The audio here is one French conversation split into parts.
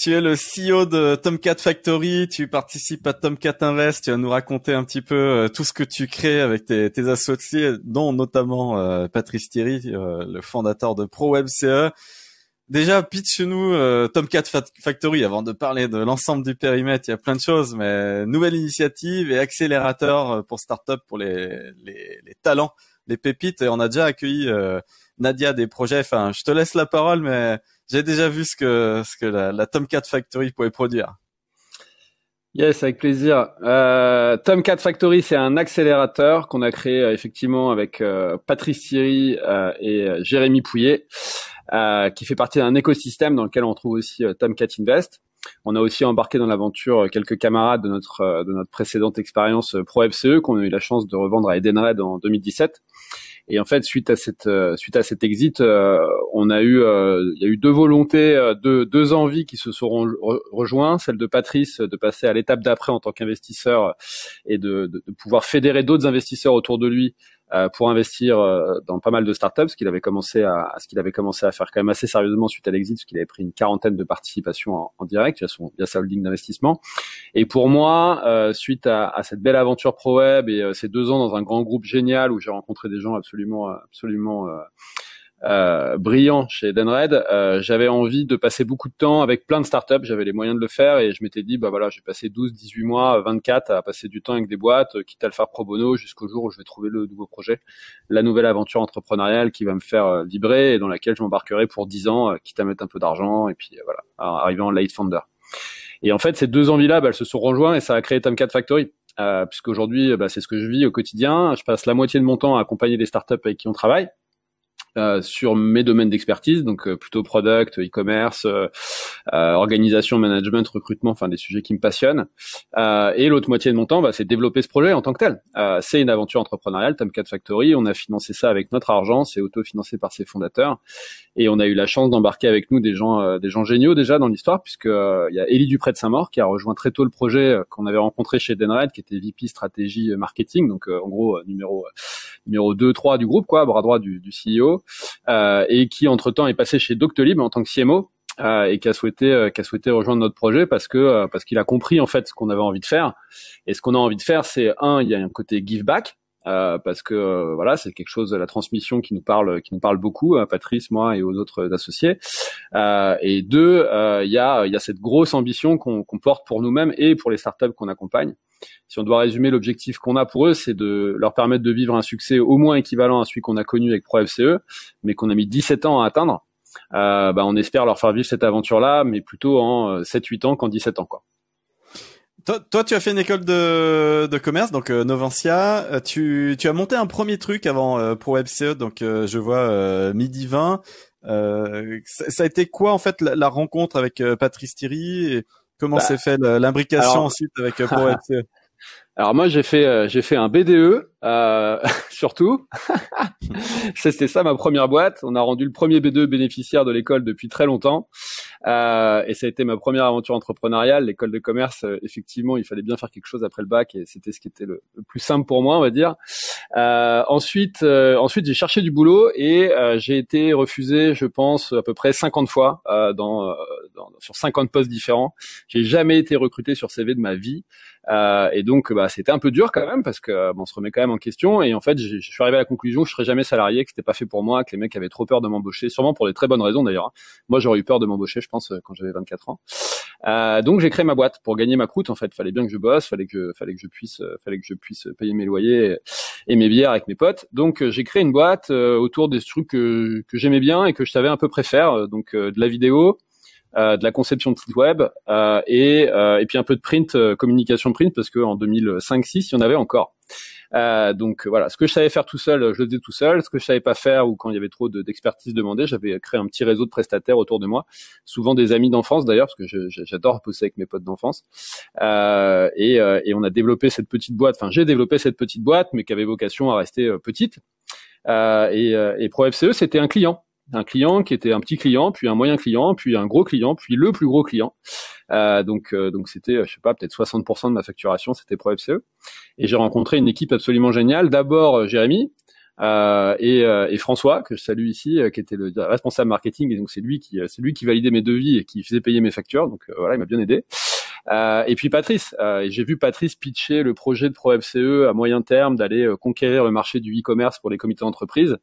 Tu es le CEO de Tomcat Factory, tu participes à Tomcat Invest, tu vas nous raconter un petit peu euh, tout ce que tu crées avec tes, associés, dont notamment euh, Patrice Thierry, euh, le fondateur de ProWebCE. Déjà, pitch-nous Tomcat Factory avant de parler de l'ensemble du périmètre. Il y a plein de choses, mais nouvelle initiative et accélérateur pour start-up, pour les, les, les, talents, les pépites. Et on a déjà accueilli Nadia des projets. Enfin, je te laisse la parole, mais j'ai déjà vu ce que ce que la, la Tomcat Factory pouvait produire. Yes, avec plaisir. Euh, Tomcat Factory, c'est un accélérateur qu'on a créé euh, effectivement avec euh, Patrice Thierry euh, et euh, Jérémy Pouillet, qui fait partie d'un écosystème dans lequel on trouve aussi Tomcat Invest. On a aussi embarqué dans l'aventure quelques camarades de notre de notre précédente expérience Pro FCE qu'on a eu la chance de revendre à Edenred en 2017. Et en fait, suite à cette euh, suite à cet exit, euh, on a eu euh, il y a eu deux volontés, deux deux envies qui se seront rejoints. Celle de Patrice de passer à l'étape d'après en tant qu'investisseur et de, pouvoir fédérer d'autres investisseurs autour de lui pour investir euh, dans pas mal de startups, ce qu'il avait commencé à, ce qu'il avait commencé à faire quand même assez sérieusement suite à l'exit, parce qu'il avait pris une quarantaine de participations en, en direct via son via sa holding d'investissement. Et pour moi, euh, suite à, à, cette belle aventure pro web et ces deux ans dans un grand groupe génial où j'ai rencontré des gens absolument absolument euh, brillant chez Denred, euh, j'avais envie de passer beaucoup de temps avec plein de startups, j'avais les moyens de le faire et je m'étais dit bah voilà, j'ai passé 12, 18 mois, 24 à passer du temps avec des boîtes, euh, quitte à le faire pro bono jusqu'au jour où je vais trouver le nouveau projet, la nouvelle aventure entrepreneuriale qui va me faire vibrer et dans laquelle je m'embarquerai pour 10 ans, quitte à mettre un peu d'argent et puis voilà, arriver en late founder. Et en fait, ces deux envies-là, bah, elles se sont rejointes et ça a créé Tomcat Factory. Euh, puisqu'aujourd'hui, bah, c'est ce que je vis au quotidien. Je passe la moitié de mon temps à accompagner des startups avec qui on travaille. Euh, sur mes domaines d'expertise, donc euh, plutôt product, e-commerce, euh, organisation, management, recrutement, enfin des sujets qui me passionnent. et l'autre moitié de mon temps, bah, c'est développer ce projet en tant que tel. c'est une aventure entrepreneuriale, Tomcat Factory. On a financé ça avec notre argent, c'est autofinancé par ses fondateurs, et on a eu la chance d'embarquer avec nous des gens, des gens géniaux déjà dans l'histoire, puisque il y a Élie Dupré de Saint-Maur qui a rejoint très tôt le projet qu'on avait rencontré chez Denred, qui était VP stratégie marketing, donc en gros numéro numéro 2, 3 du groupe, quoi, bras droit du, du CEO, euh, et qui entre-temps est passé chez Doctolib en tant que CMO. Euh, et qui a souhaité euh, qui a souhaité rejoindre notre projet parce qu'il a compris en fait ce qu'on avait envie de faire et ce qu'on a envie de faire c'est un il y a un côté give back parce que voilà, c'est quelque chose de la transmission qui nous parle, beaucoup, à Patrice, moi et aux autres associés. Et deux, il y a cette grosse ambition qu'on porte pour nous-mêmes et pour les startups qu'on accompagne. Si on doit résumer l'objectif qu'on a pour eux, c'est de leur permettre de vivre un succès au moins équivalent à celui qu'on a connu avec ProFCE, mais qu'on a mis 17 ans à atteindre. bah, on espère leur faire vivre cette aventure-là, mais plutôt en 7-8 ans qu'en 17 ans, quoi. Toi, tu as fait une école de, commerce, donc euh, Novancia. Euh, tu, as monté un premier truc avant euh, WebCE, donc euh, je vois Midi 20. Ça, a été quoi en fait la, rencontre avec Patrice Thierry comment bah, s'est fait l'imbrication ensuite avec Pro WebCE Alors moi j'ai fait j'ai fait un BDE euh, surtout. C'était ça ma première boîte. On a rendu le premier B2 bénéficiaire de l'école depuis très longtemps. Euh, et ça a été ma première aventure entrepreneuriale. L'école de commerce, euh, effectivement, il fallait bien faire quelque chose après le bac et c'était ce qui était le, plus simple pour moi, on va dire. Euh, ensuite, euh, ensuite j'ai cherché du boulot et j'ai été refusé, je pense, à peu près 50 fois dans, dans, sur 50 postes différents. J'ai jamais été recruté sur CV de ma vie. et donc, bah, c'était un peu dur quand même parce que bon, on se remet quand même en question. Et en fait, je suis arrivé à la conclusion que je serais jamais salarié, que c'était pas fait pour moi, que les mecs avaient trop peur de m'embaucher, sûrement pour des très bonnes raisons d'ailleurs. Hein. Moi, j'aurais eu peur de m'embaucher, je pense, quand j'avais 24 ans. Euh, donc, j'ai créé ma boîte pour gagner ma croûte. En fait, fallait bien que je bosse, fallait que, fallait que je puisse, euh, fallait que je puisse payer mes loyers et mes bières avec mes potes. Donc, euh, j'ai créé une boîte euh, autour des trucs que, j'aimais bien et que je savais un peu préférer. Donc, de la vidéo, euh, de la conception de site web euh, et, euh, et puis un peu de print, communication print, parce qu'en 2005-6, il y en avait encore. Euh, donc voilà, ce que je savais faire tout seul, je le faisais tout seul. Ce que je savais pas faire ou quand il y avait trop d'expertise demandée, j'avais créé un petit réseau de prestataires autour de moi, souvent des amis d'enfance d'ailleurs, parce que j'adore bosser avec mes potes d'enfance. Euh, et, euh, et, on a développé cette petite boîte. Enfin, j'ai développé cette petite boîte, mais qui avait vocation à rester euh, petite. et, et ProFCE, c'était un client un client qui était un petit client, puis un moyen client, puis un gros client, puis le plus gros client. Euh, donc euh, donc c'était je sais pas peut-être 60% de ma facturation c'était pro FCE. Et j'ai rencontré une équipe absolument géniale. D'abord euh, Jérémy. Euh, et, et, François que je salue ici, qui était le responsable marketing et donc c'est lui qui c'est lui qui validait mes devis et qui faisait payer mes factures. Donc voilà, il m'a bien aidé. Euh, et puis Patrice, euh, j'ai vu Patrice pitcher le projet de ProFCE à moyen terme d'aller euh, conquérir le marché du e-commerce pour les comités d'entreprise.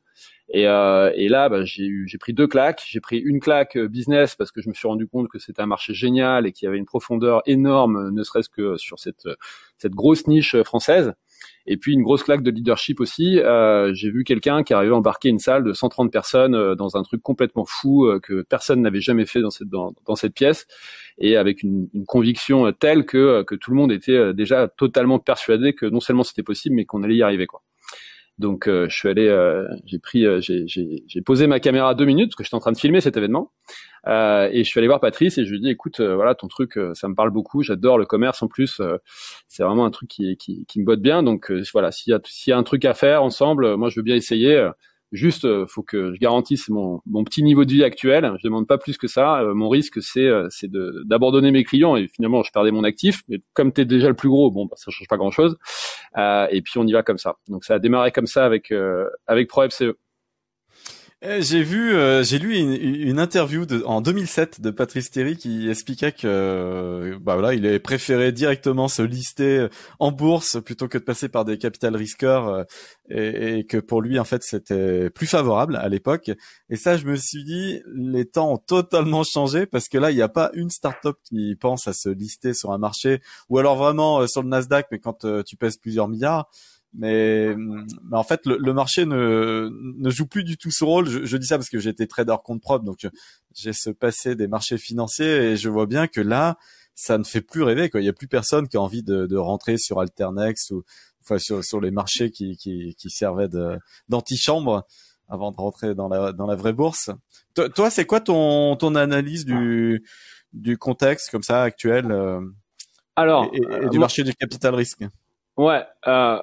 Et, et, là, bah, j'ai pris deux claques. J'ai pris une claque business parce que je me suis rendu compte que c'était un marché génial et qu'il y avait une profondeur énorme, ne serait-ce que sur cette, cette grosse niche française. Et puis une grosse claque de leadership aussi. Euh, j'ai vu quelqu'un qui arrivait à embarquer une salle de 130 personnes euh, dans un truc complètement fou euh, que personne n'avait jamais fait dans cette dans, cette pièce, et avec une, une, conviction telle que que tout le monde était déjà totalement persuadé que non seulement c'était possible, mais qu'on allait y arriver quoi. Donc je suis allé, j'ai pris, j'ai posé ma caméra deux minutes parce que j'étais en train de filmer cet événement. Euh, et je suis allé voir Patrice et je lui ai dit, écoute, euh, voilà, ton truc, euh, ça me parle beaucoup. J'adore le commerce en plus. c'est vraiment un truc qui, qui, qui me botte bien. Donc voilà, s'il y, a, s'il y a un truc à faire ensemble, moi je veux bien essayer. Juste, faut que je garantisse mon, mon petit niveau de vie actuel. Je demande pas plus que ça. mon risque, c'est c'est de, d'abandonner mes clients et finalement je perdais mon actif. Mais comme tu es déjà le plus gros, bon, bah, ça change pas grand chose. et puis on y va comme ça. Donc ça a démarré comme ça avec avec ProFCE. Eh, j'ai vu, euh, j'ai lu une, interview de, en 2007 de Patrice Thierry qui expliquait que, euh, bah voilà, il avait préféré directement se lister en bourse plutôt que de passer par des capital risqueurs euh, et, et, que pour lui en fait c'était plus favorable à l'époque. Et ça, je me suis dit, les temps ont totalement changé parce que là, il n'y a pas une start-up qui pense à se lister sur un marché ou alors vraiment sur le Nasdaq, mais quand tu pèses plusieurs milliards. Mais, mais en fait, le, le, marché ne, ne joue plus du tout ce rôle. Je, je dis ça parce que j'étais trader compte propre, donc j'ai ce passé des marchés financiers et je vois bien que là, ça ne fait plus rêver. Quoi. Il n'y a plus personne qui a envie de, de rentrer sur Alternex ou enfin sur, sur les marchés qui, qui, qui servaient d'antichambre avant de rentrer dans la, dans la vraie bourse. Toi, c'est quoi ton, ton analyse du, du contexte comme ça actuel euh, Alors, et, du marché du capital risque? Ouais, euh,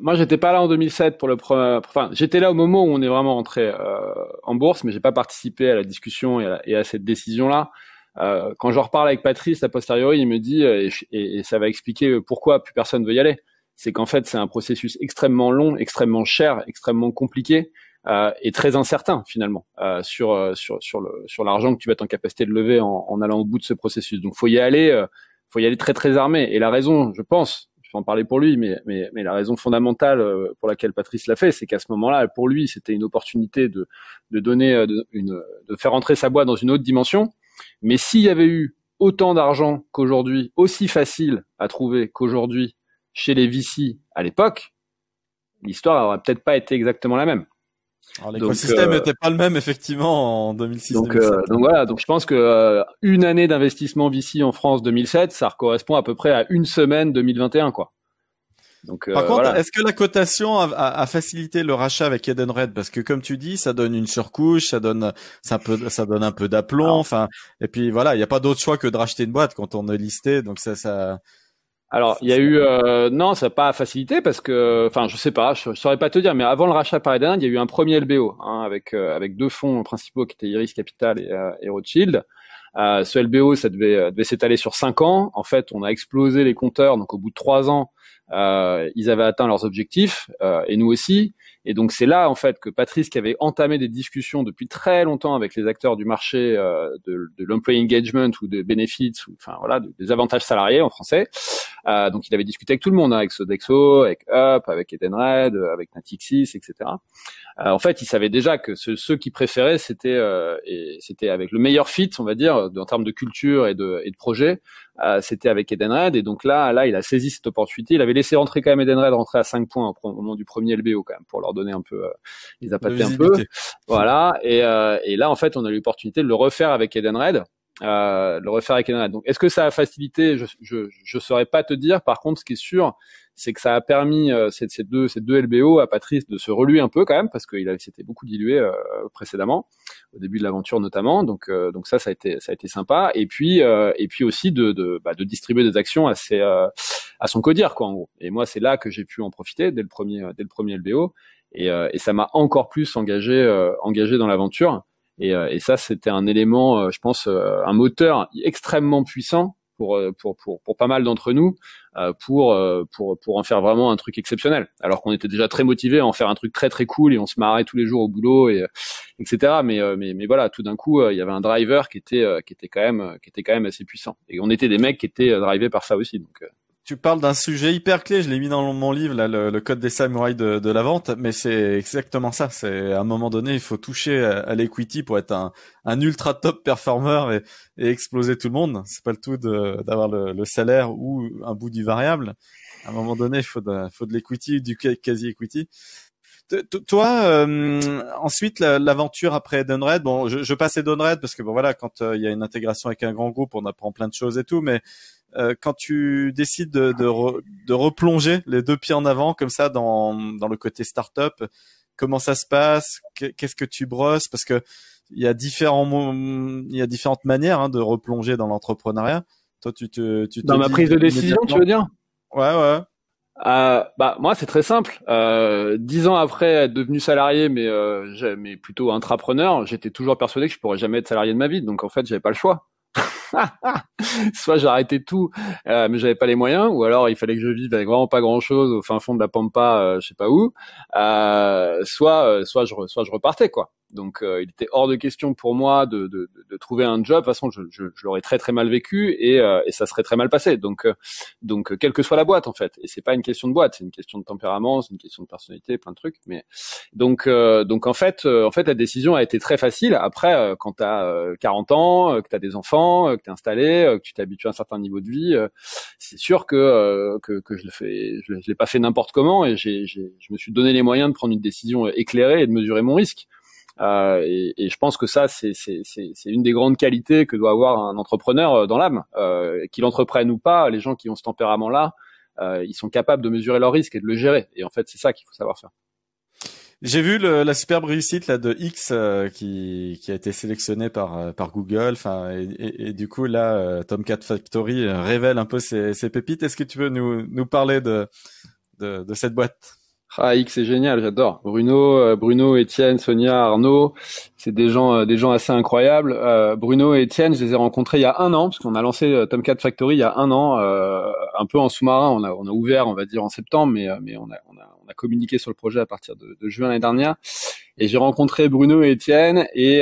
moi j'étais pas là en 2007 pour le premier. Enfin, j'étais là au moment où on est vraiment rentré euh, en bourse, mais j'ai pas participé à la discussion et à, cette décision-là. Euh, quand je reparle avec Patrice a posteriori, il me dit et, et, ça va expliquer pourquoi plus personne veut y aller. C'est qu'en fait c'est un processus extrêmement long, extrêmement cher, extrêmement compliqué euh, et très incertain finalement euh, sur euh, sur sur le sur l'argent que tu vas être en capacité de lever en, en, allant au bout de ce processus. Donc faut y aller, euh, faut y aller très très armé. Et la raison, je pense, vais en parler pour lui, mais, la raison fondamentale euh, pour laquelle Patrice l'a fait, c'est qu'à ce moment-là, pour lui, c'était une opportunité de, donner, euh, une, faire entrer sa boîte dans une autre dimension. Mais s'il y avait eu autant d'argent qu'aujourd'hui, aussi facile à trouver qu'aujourd'hui chez les VC à l'époque, l'histoire aurait peut-être pas été exactement la même. L'écosystème n'était euh, pas le même effectivement en 2006. Donc, euh, donc voilà, donc je pense que euh, une année d'investissement VC en France 2007, ça correspond à peu près à une semaine 2021 quoi. Donc, Par contre, est-ce que la cotation a, a, facilité le rachat avec Edenred? Parce que comme tu dis, ça donne une surcouche, ça donne, ça peut, ça donne un peu d'aplomb. Enfin, et puis voilà, il n'y a pas d'autre choix que de racheter une boîte quand on est listé. Donc ça, ça, alors, il y a eu euh, non, ça n'a pas facilité parce que, enfin, je sais pas, je, saurais pas te dire, mais avant le rachat par Eden, il y a eu un premier LBO hein, avec euh, avec deux fonds principaux qui étaient Iris Capital et, euh, et Rothschild. Euh, ce LBO, ça devait, devait s'étaler sur cinq ans. En fait, on a explosé les compteurs, donc au bout de trois ans, ils avaient atteint leurs objectifs et nous aussi. Et donc c'est là en fait que Patrice, qui avait entamé des discussions depuis très longtemps avec les acteurs du marché euh, de, de l'employee engagement ou des benefits, ou enfin voilà, des avantages salariés en français. Euh, donc il avait discuté avec tout le monde, hein, avec Sodexo, avec Up, avec Edenred, avec Natixis, etc. Euh, en fait, il savait déjà que ce, ceux qui préféraient, c'était euh, c'était avec le meilleur fit, on va dire, en termes de culture et de, et de projet, euh, c'était avec Edenred. Et donc là, là, il a saisi cette opportunité. Il avait laissé rentrer quand même Edenred, rentrer à 5 points au moment du premier LBO quand même, pour leur donner un peu, euh, les appâter un peu. Voilà. Et, euh, et là, en fait, on a eu l'opportunité de le refaire avec Edenred. le refaire avec Edenred. Donc, est-ce que ça a facilité? Je je je saurais pas te dire. Par contre, ce qui est sûr, c'est que ça a permis euh, ces, deux ces deux LBO à Patrice de se reluer un peu quand même parce qu'il s'était beaucoup dilué euh, précédemment au début de l'aventure notamment. Donc euh, donc ça ça a été ça a été sympa et puis et puis aussi de de, bah, de distribuer des actions à ses à son codir quoi en gros. Et moi c'est là que j'ai pu en profiter dès le premier dès le premier LBO et, et ça m'a encore plus engagé engagé dans l'aventure. Et, et, ça, c'était un élément, je pense, un moteur extrêmement puissant pour, pour, pour, pour pas mal d'entre nous euh, pour, euh, pour, pour en faire vraiment un truc exceptionnel. Alors qu'on était déjà très motivé à en faire un truc très très cool et on se marrait tous les jours au boulot et etc. Mais euh, mais, mais voilà, tout d'un coup, il y avait un driver qui était qui était quand même qui était quand même assez puissant. Et on était des mecs qui étaient drivés par ça aussi. Donc tu parles d'un sujet hyper clé, je l'ai mis dans mon livre, là, le, code des samouraïs de, la vente, mais c'est exactement ça. C'est à un moment donné, il faut toucher à, l'equity pour être un, ultra top performer et, exploser tout le monde. C'est pas le tout d'avoir le, salaire ou un bout du variable. À un moment donné, il faut de, faut de du quasi equity. Toi, euh, ensuite l'aventure après Dunred. Bon, je, je passe Dunred parce que bon voilà, quand euh, il y a une intégration avec un grand groupe, on apprend plein de choses et tout, mais euh, quand tu décides de, de, de, replonger les deux pieds en avant comme ça dans, dans le côté startup, comment ça se passe? Qu'est-ce que tu brosses? Parce que il y a différents il y a différentes manières hein, de replonger dans l'entrepreneuriat. Toi, tu te, tu dans ma prise de décision, tu veux dire? Ouais, ouais. Euh, bah moi c'est très simple. Euh, dix ans après être devenu salarié, mais euh, mais plutôt intrapreneur, j'étais toujours persuadé que je pourrais jamais être salarié de ma vie. Donc en fait j'avais pas le choix. soit j'arrêtais tout, euh, mais j'avais pas les moyens, ou alors il fallait que je vive avec vraiment pas grand chose au fin fond de la pampa, euh, je sais pas où. Euh, soit, euh, soit je, soit je repartais quoi. Donc euh, il était hors de question pour moi de, de, de trouver un job. De toute façon, je, je, je l'aurais très très mal vécu et, euh, et ça serait très mal passé. Donc euh, donc quelle que soit la boîte en fait. Et c'est pas une question de boîte, c'est une question de tempérament, c'est une question de personnalité, plein de trucs. Mais donc donc en fait en fait la décision a été très facile. Après quand tu as 40 ans, que tu as des enfants, que tu es installé, que tu t'es habitué à un certain niveau de vie, c'est sûr que, que que je le fais je, l'ai pas fait n'importe comment et j'ai je me suis donné les moyens de prendre une décision éclairée et de mesurer mon risque. Euh, et, je pense que ça, c'est une des grandes qualités que doit avoir un entrepreneur euh, dans l'âme. Euh, qu'il entreprenne ou pas, les gens qui ont ce tempérament-là, ils sont capables de mesurer leur risque et de le gérer. Et en fait, c'est ça qu'il faut savoir faire. J'ai vu la superbe réussite là de X qui, a été sélectionné par Google. Enfin et, du coup là, Tomcat Factory révèle un peu ses, pépites. Est-ce que tu veux nous parler de cette boîte? Ah, X, c'est génial, j'adore. Bruno, euh, Bruno, Étienne, Sonia, Arnaud, c'est des gens, euh, des gens assez incroyables. Euh, Bruno et Étienne, je les ai rencontrés il y a un an, parce qu'on a lancé Tomcat Factory il y a un an, un peu en sous-marin. On a, on a ouvert, on va dire, en septembre, mais, mais on a, on a, on a communiqué sur le projet à partir de, de juin l'année dernière. Et j'ai rencontré Bruno et Étienne, et,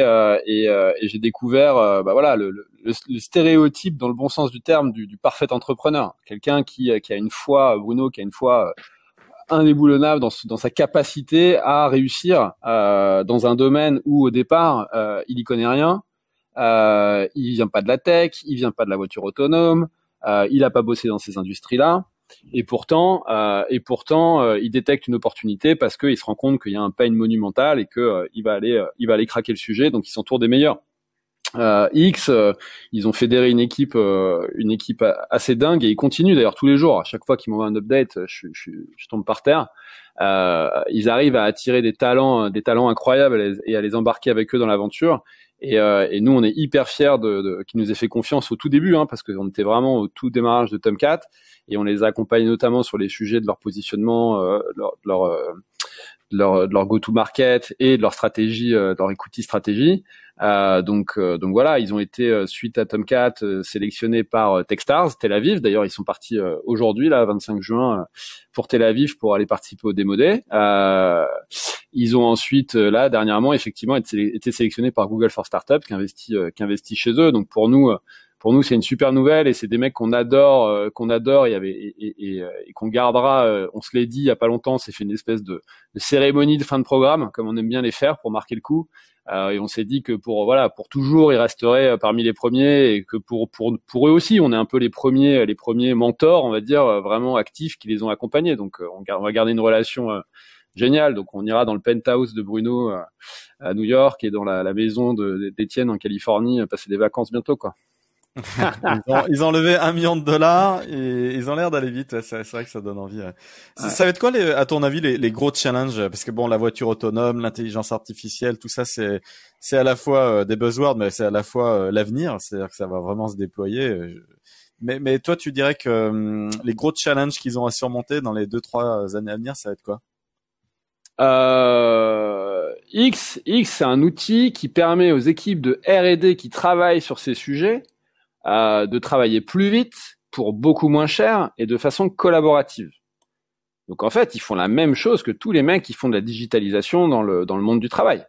et, et j'ai découvert, bah voilà, le, le, le, stéréotype dans le bon sens du terme du, du parfait entrepreneur. Quelqu'un qui, qui a une foi, Bruno, qui a une foi indéboulonnable dans, dans sa capacité à réussir euh, dans un domaine où au départ euh, il y connaît rien, euh, il vient pas de la tech, il vient pas de la voiture autonome, euh, il a pas bossé dans ces industries-là, et pourtant euh, et pourtant euh, il détecte une opportunité parce qu'il se rend compte qu'il y a un pain monumental et que il va aller il va aller craquer le sujet, donc il s'entoure des meilleurs. Euh, X, euh, ils ont fédéré une équipe, euh, une équipe assez dingue et ils continuent d'ailleurs tous les jours. À chaque fois qu'ils m'envoient un update, je, je, je, tombe par terre. ils arrivent à attirer des talents, des talents incroyables et à les embarquer avec eux dans l'aventure. Et, et, nous, on est hyper fiers de, de qu'ils nous aient fait confiance au tout début, hein, parce qu'on était vraiment au tout démarrage de Tomcat et on les a accompagnés notamment sur les sujets de leur positionnement, leur, leur de leur, leur go-to-market et de leur stratégie, de leur equity stratégie. Euh, donc, euh, donc voilà, ils ont été euh, suite à Tomcat sélectionnés par Techstars Tel Aviv. D'ailleurs, ils sont partis aujourd'hui, là, 25 juin, pour Tel Aviv pour aller participer au démodé. ils ont ensuite, là, dernièrement, effectivement, été, été sélectionnés par Google for Startup, qui investit, qui investit chez eux. Donc pour nous, pour nous, c'est une super nouvelle et c'est des mecs qu'on adore, qu'on adore et, et, qu'on gardera. on se l'est dit il y a pas longtemps, c'est fait une espèce de, cérémonie de fin de programme, comme on aime bien les faire pour marquer le coup. Euh, et on s'est dit que pour voilà, pour toujours, ils resteraient euh, parmi les premiers et que pour pour eux aussi, on est un peu les premiers les premiers mentors, on va dire, euh, vraiment actifs qui les ont accompagnés. Donc on, va garder une relation génial. Donc on ira dans le penthouse de Bruno à New York et dans la, la maison d'Étienne en Californie passer des vacances bientôt quoi ils, ont, levé un million de dollars et ils ont l'air d'aller vite. c'est vrai que ça donne envie. Ça, va être quoi, les, à ton avis, les, gros challenges? Parce que bon, la voiture autonome, l'intelligence artificielle, tout ça, c'est c'est à la fois euh, des buzzwords, mais c'est à la fois euh, l'avenir. C'est-à-dire que ça va vraiment se déployer. Euh, mais, mais toi, tu dirais que hum, les gros challenges qu'ils ont à surmonter dans les deux trois années à venir, ça va être quoi? Euh, X, X, c'est un outil qui permet aux équipes de R&D qui travaillent sur ces sujets euh, de travailler plus vite pour beaucoup moins cher et de façon collaborative. Donc en fait, ils font la même chose que tous les mecs qui font de la digitalisation dans le, dans le monde du travail.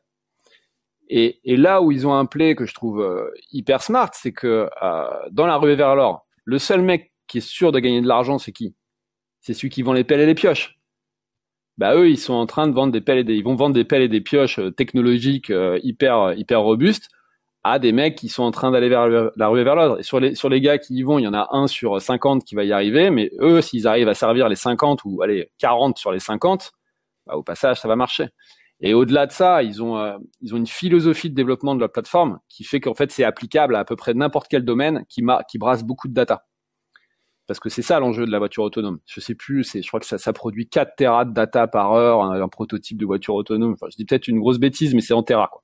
Et, et là où ils ont un play que je trouve euh, hyper smart, c'est que euh, dans la rue vers l'or, le seul mec qui est sûr de gagner de l'argent, c'est qui? C'est celui qui vend les pelles et les pioches. Bah eux, ils sont en train de vendre des pelles et des, ils vont vendre des pelles et des pioches technologiques hyper hyper robustes à des mecs qui sont en train d'aller vers la rue vers l'autre. Et sur les, sur les gars qui y vont, il y en a un sur 50 qui va y arriver, mais eux, s'ils arrivent à servir les 50 ou allez 40 sur les 50, bah, au passage, ça va marcher. Et au-delà de ça, ils ont, euh, ils ont une philosophie de développement de la plateforme qui fait qu'en fait, c'est applicable à à peu près n'importe quel domaine qui, qui brasse beaucoup de data. Parce que c'est ça l'enjeu de la voiture autonome. Je sais plus, c'est, je crois que ça, produit 4 terras de data par heure, un, un prototype de voiture autonome. Enfin, je dis peut-être une grosse bêtise, mais c'est en terras, quoi.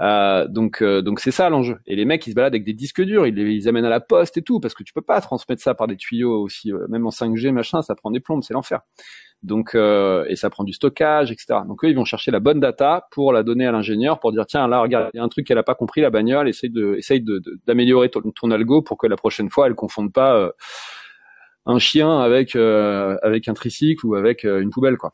Euh, donc euh, donc c'est ça l'enjeu. Et les mecs ils se baladent avec des disques durs, ils les amènent à la poste et tout parce que tu peux pas transmettre ça par des tuyaux aussi, euh, même en 5G machin, ça prend des plombes, c'est l'enfer. Donc et ça prend du stockage, etc. Donc eux ils vont chercher la bonne data pour la donner à l'ingénieur pour dire tiens là regarde il y a un truc qu'elle a pas compris la bagnole, essaye de essaye de d'améliorer ton, ton, algo pour que la prochaine fois elle confonde pas un chien avec avec un tricycle ou avec une poubelle quoi